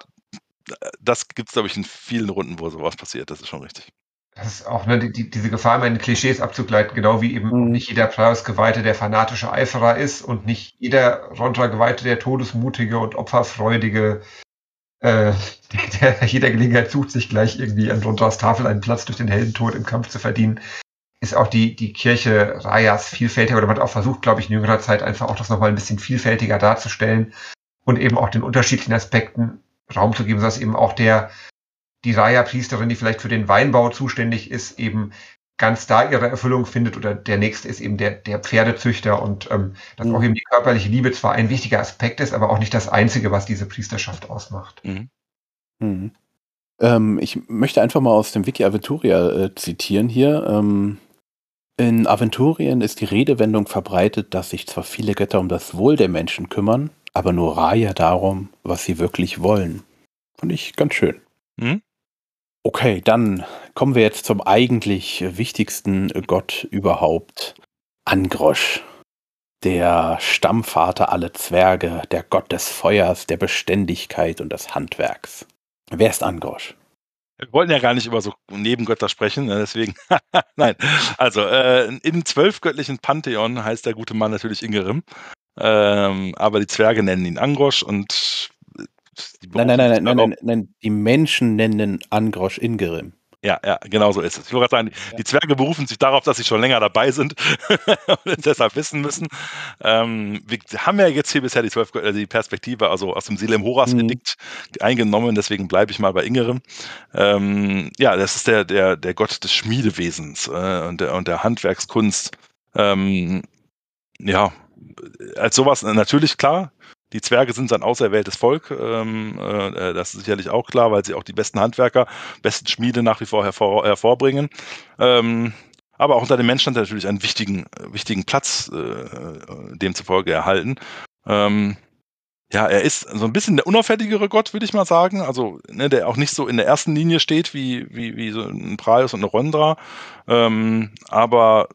das gibt es, glaube ich, in vielen Runden, wo sowas passiert. Das ist schon richtig. Das ist auch ne, die, diese Gefahr, meine Klischees abzugleiten, genau wie eben mhm. nicht jeder Praus-Geweihte der fanatische Eiferer ist und nicht jeder Rondra-Geweihte der todesmutige und opferfreudige äh, (laughs) der jeder Gelegenheit sucht, sich gleich irgendwie an Rundras Tafel einen Platz durch den Heldentod im Kampf zu verdienen, ist auch die, die Kirche Rajas vielfältiger oder man hat auch versucht, glaube ich, in jüngerer Zeit einfach auch das nochmal ein bisschen vielfältiger darzustellen und eben auch den unterschiedlichen Aspekten Raum zu geben, sodass eben auch der, die Raya-Priesterin, die vielleicht für den Weinbau zuständig ist, eben ganz da ihre Erfüllung findet oder der nächste ist eben der, der Pferdezüchter und ähm, dass mhm. auch eben die körperliche Liebe zwar ein wichtiger Aspekt ist, aber auch nicht das Einzige, was diese Priesterschaft ausmacht. Mhm. Mhm. Ähm, ich möchte einfach mal aus dem Wiki Aventuria äh, zitieren hier. Ähm, in Aventurien ist die Redewendung verbreitet, dass sich zwar viele Götter um das Wohl der Menschen kümmern, aber nur Raya darum, was sie wirklich wollen. Fand ich ganz schön. Mhm. Okay, dann kommen wir jetzt zum eigentlich wichtigsten Gott überhaupt. Angrosch. Der Stammvater aller Zwerge, der Gott des Feuers, der Beständigkeit und des Handwerks. Wer ist Angrosch? Wir wollten ja gar nicht über so Nebengötter sprechen, ne, deswegen. (laughs) Nein. Also, äh, im zwölfgöttlichen Pantheon heißt der gute Mann natürlich Ingerim. Ähm, aber die Zwerge nennen ihn Angrosch und Nein, nein, nein, nein, nein, nein, die Menschen nennen Angrosch Ingerim. Ja, ja, genau so ist es. Ich wollte gerade sagen, die Zwerge berufen sich darauf, dass sie schon länger dabei sind (laughs) und deshalb wissen müssen. Ähm, wir haben ja jetzt hier bisher die, 12, äh, die Perspektive, also aus dem Silem Horas Edikt mhm. eingenommen, deswegen bleibe ich mal bei Ingerim. Ähm, ja, das ist der, der, der Gott des Schmiedewesens äh, und, der, und der Handwerkskunst. Ähm, ja, als sowas natürlich klar, die Zwerge sind sein auserwähltes Volk, ähm, äh, das ist sicherlich auch klar, weil sie auch die besten Handwerker, besten Schmiede nach wie vor hervor, hervorbringen. Ähm, aber auch unter den Menschen hat er natürlich einen wichtigen, wichtigen Platz äh, demzufolge erhalten. Ähm, ja, er ist so ein bisschen der unauffälligere Gott, würde ich mal sagen. Also, ne, der auch nicht so in der ersten Linie steht wie, wie, wie so ein Praios und eine Rondra. Ähm, aber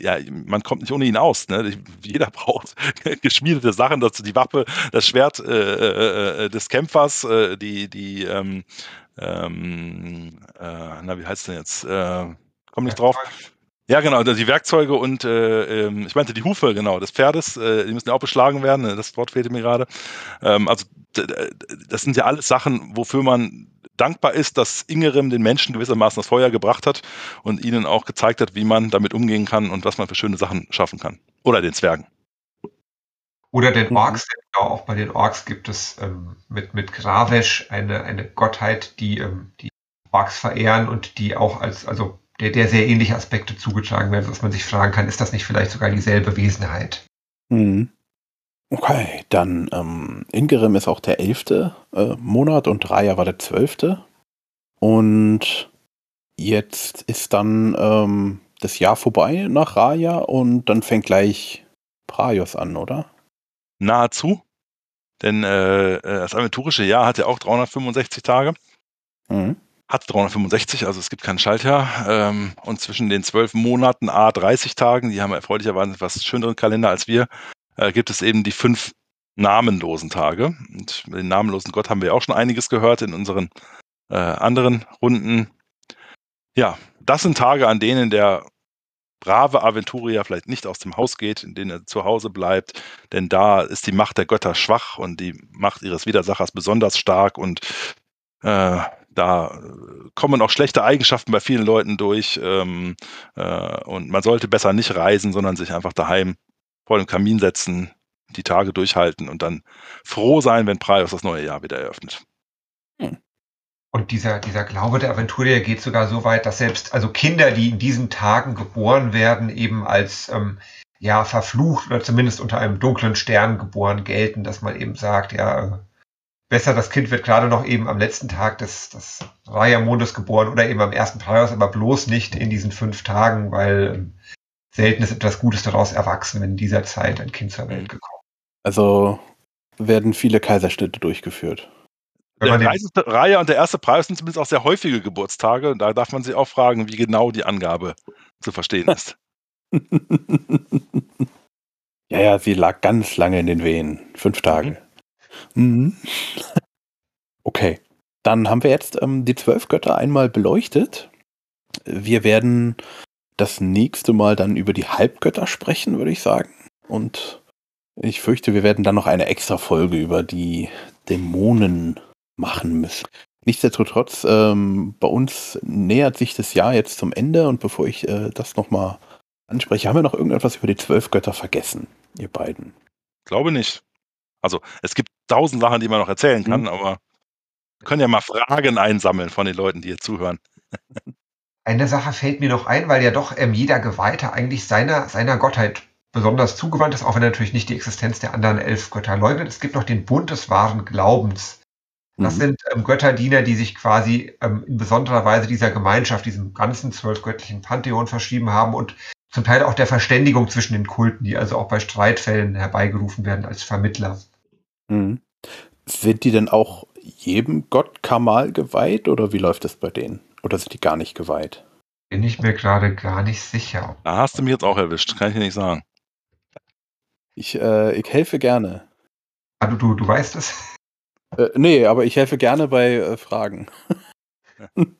ja, man kommt nicht ohne ihn aus. Ne? Jeder braucht (laughs) geschmiedete Sachen, dazu die Waffe, das Schwert äh, äh, äh, des Kämpfers, äh, die, die, ähm, ähm, äh, na, wie heißt denn jetzt? Äh, komm nicht drauf. Ja, genau, die Werkzeuge und äh, ähm, ich meinte die Hufe, genau, des Pferdes, äh, die müssen ja auch beschlagen werden, ne, das Wort fehlte mir gerade. Ähm, also das sind ja alles Sachen, wofür man dankbar ist, dass Ingerem den Menschen gewissermaßen das Feuer gebracht hat und ihnen auch gezeigt hat, wie man damit umgehen kann und was man für schöne Sachen schaffen kann. Oder den Zwergen. Oder den mhm. Orks, genau, auch bei den Orks gibt es ähm, mit, mit Gravesh eine, eine Gottheit, die ähm, die Orks verehren und die auch als, also der, der sehr ähnliche Aspekte zugetragen werden, dass man sich fragen kann, ist das nicht vielleicht sogar dieselbe Wesenheit? Mhm. Okay, dann ähm, Ingerim ist auch der elfte äh, Monat und Raya war der zwölfte. Und jetzt ist dann ähm, das Jahr vorbei nach Raya und dann fängt gleich Praios an, oder? Nahezu. Denn äh, äh das aventurische Jahr hat ja auch 365 Tage. Mhm. Hat 365, also es gibt kein Schaltjahr. Ähm, und zwischen den zwölf Monaten, A, 30 Tagen, die haben erfreulicherweise etwas schöneren Kalender als wir, äh, gibt es eben die fünf namenlosen Tage. Und mit den namenlosen Gott haben wir auch schon einiges gehört in unseren äh, anderen Runden. Ja, das sind Tage, an denen der brave Aventurier vielleicht nicht aus dem Haus geht, in denen er zu Hause bleibt, denn da ist die Macht der Götter schwach und die Macht ihres Widersachers besonders stark und äh, da kommen auch schlechte Eigenschaften bei vielen Leuten durch ähm, äh, und man sollte besser nicht reisen, sondern sich einfach daheim vor dem Kamin setzen, die Tage durchhalten und dann froh sein, wenn Praios das neue Jahr wieder eröffnet. Hm. Und dieser, dieser Glaube der Aventurier geht sogar so weit, dass selbst also Kinder, die in diesen Tagen geboren werden, eben als ähm, ja verflucht oder zumindest unter einem dunklen Stern geboren gelten, dass man eben sagt, ja, besser das Kind wird gerade noch eben am letzten Tag des, des Raya-Mondes geboren oder eben am ersten Praios, aber bloß nicht in diesen fünf Tagen, weil ähm, selten ist etwas Gutes daraus erwachsen, wenn in dieser Zeit ein Kind zur Welt gekommen Also werden viele Kaiserschnitte durchgeführt. Der Reihe und der erste Preis sind zumindest auch sehr häufige Geburtstage. Da darf man sich auch fragen, wie genau die Angabe zu verstehen ist. (laughs) (laughs) ja, ja, sie lag ganz lange in den Wehen. Fünf Tage. Mhm. Mhm. Okay. Dann haben wir jetzt ähm, die zwölf Götter einmal beleuchtet. Wir werden das nächste Mal dann über die Halbgötter sprechen, würde ich sagen. Und ich fürchte, wir werden dann noch eine extra Folge über die Dämonen machen müssen. Nichtsdestotrotz, ähm, bei uns nähert sich das Jahr jetzt zum Ende und bevor ich äh, das nochmal anspreche, haben wir noch irgendetwas über die zwölf Götter vergessen, ihr beiden? Glaube nicht. Also es gibt tausend Sachen, die man noch erzählen kann, mhm. aber wir können ja mal Fragen einsammeln von den Leuten, die hier zuhören. Eine Sache fällt mir noch ein, weil ja doch ähm, jeder Geweihte eigentlich seiner, seiner Gottheit besonders zugewandt ist, auch wenn er natürlich nicht die Existenz der anderen elf Götter leugnet. Es gibt noch den Bund des wahren Glaubens. Das mhm. sind ähm, Götterdiener, die sich quasi ähm, in besonderer Weise dieser Gemeinschaft, diesem ganzen zwölfgöttlichen Pantheon verschrieben haben und zum Teil auch der Verständigung zwischen den Kulten, die also auch bei Streitfällen herbeigerufen werden als Vermittler. Mhm. Sind die denn auch jedem Gott Kamal geweiht oder wie läuft das bei denen? Oder sind die gar nicht geweiht? Bin ich mir gerade gar nicht sicher. Da hast du mich jetzt auch erwischt, kann ich dir nicht sagen. Ich, äh, ich helfe gerne. Ah, du, du, du weißt es? Äh, nee, aber ich helfe gerne bei äh, Fragen. (laughs)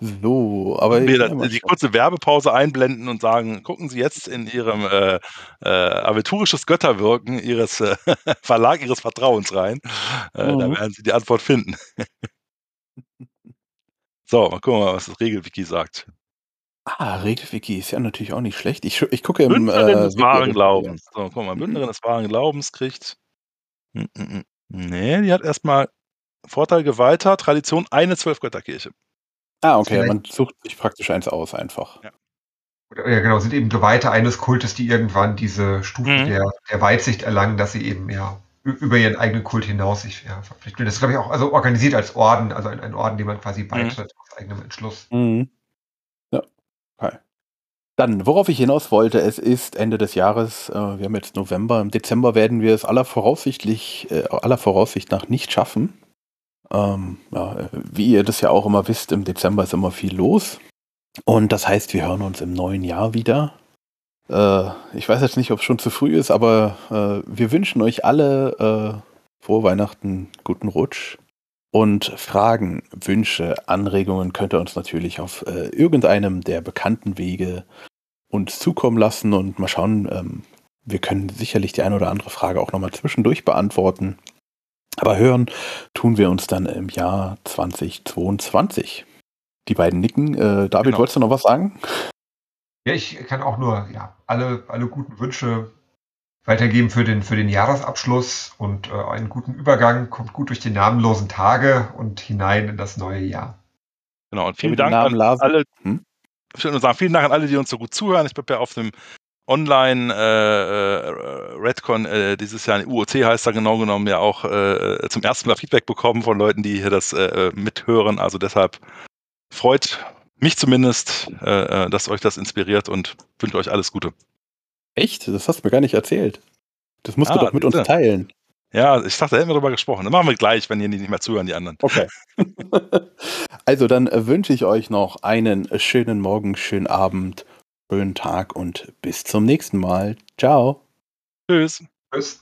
so, aber. Wir die kurze Werbepause einblenden und sagen: gucken Sie jetzt in Ihrem äh, äh, aventurisches Götterwirken Ihres äh, (laughs) Verlag Ihres Vertrauens rein. Äh, mhm. Da werden Sie die Antwort finden. (laughs) so, mal gucken, was das Regelwiki sagt. Ah, Regelwiki ist ja natürlich auch nicht schlecht. Ich, ich gucke im. Bündnerin äh, des wahren Glaubens. So, guck mal, Bündnerin des wahren Glaubens kriegt. Mm, mm, mm. Nee, die hat erstmal Vorteile weiter, Tradition, eine Zwölfgötterkirche. Ah, okay, man sucht sich praktisch eins aus einfach. Ja. Ja, genau, sind eben Geweihte eines Kultes, die irgendwann diese Stufe mhm. der, der Weitsicht erlangen, dass sie eben ja über ihren eigenen Kult hinaus sich ja, verpflichten. Das ist, glaube ich, auch also organisiert als Orden, also ein, ein Orden, dem man quasi mhm. beitritt mhm. aus eigenem Entschluss. Mhm. Ja, okay. Dann, worauf ich hinaus wollte, es ist Ende des Jahres, äh, wir haben jetzt November, im Dezember werden wir es aller voraussichtlich, äh, aller Voraussicht nach nicht schaffen. Ähm, ja, wie ihr das ja auch immer wisst, im Dezember ist immer viel los. Und das heißt, wir hören uns im neuen Jahr wieder. Äh, ich weiß jetzt nicht, ob es schon zu früh ist, aber äh, wir wünschen euch alle äh, frohe Weihnachten, guten Rutsch. Und Fragen, Wünsche, Anregungen könnt ihr uns natürlich auf äh, irgendeinem der bekannten Wege uns zukommen lassen und mal schauen. Ähm, wir können sicherlich die eine oder andere Frage auch nochmal zwischendurch beantworten. Aber hören tun wir uns dann im Jahr 2022. Die beiden nicken. Äh, David, genau. wolltest du noch was sagen? Ja, ich kann auch nur ja, alle, alle guten Wünsche weitergeben für den, für den Jahresabschluss und äh, einen guten Übergang. Kommt gut durch die namenlosen Tage und hinein in das neue Jahr. Genau, und vielen Dank an alle, hm? ich würde nur sagen, vielen Dank an alle, die uns so gut zuhören. Ich habe ja auf dem online äh, äh, Redcon äh, dieses Jahr, UOC heißt da genau genommen, ja auch äh, zum ersten Mal Feedback bekommen von Leuten, die hier das äh, mithören. Also deshalb freut mich zumindest, äh, dass euch das inspiriert und wünsche euch alles Gute. Echt? Das hast du mir gar nicht erzählt. Das musst ah, du doch mit bitte. uns teilen. Ja, ich dachte, da hätten wir darüber gesprochen. Dann machen wir gleich, wenn hier nicht mehr zuhören, die anderen. Okay. (laughs) (laughs) also dann wünsche ich euch noch einen schönen Morgen, schönen Abend, schönen Tag und bis zum nächsten Mal. Ciao. Tschüss. Tschüss.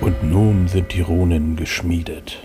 Und nun sind die Runen geschmiedet.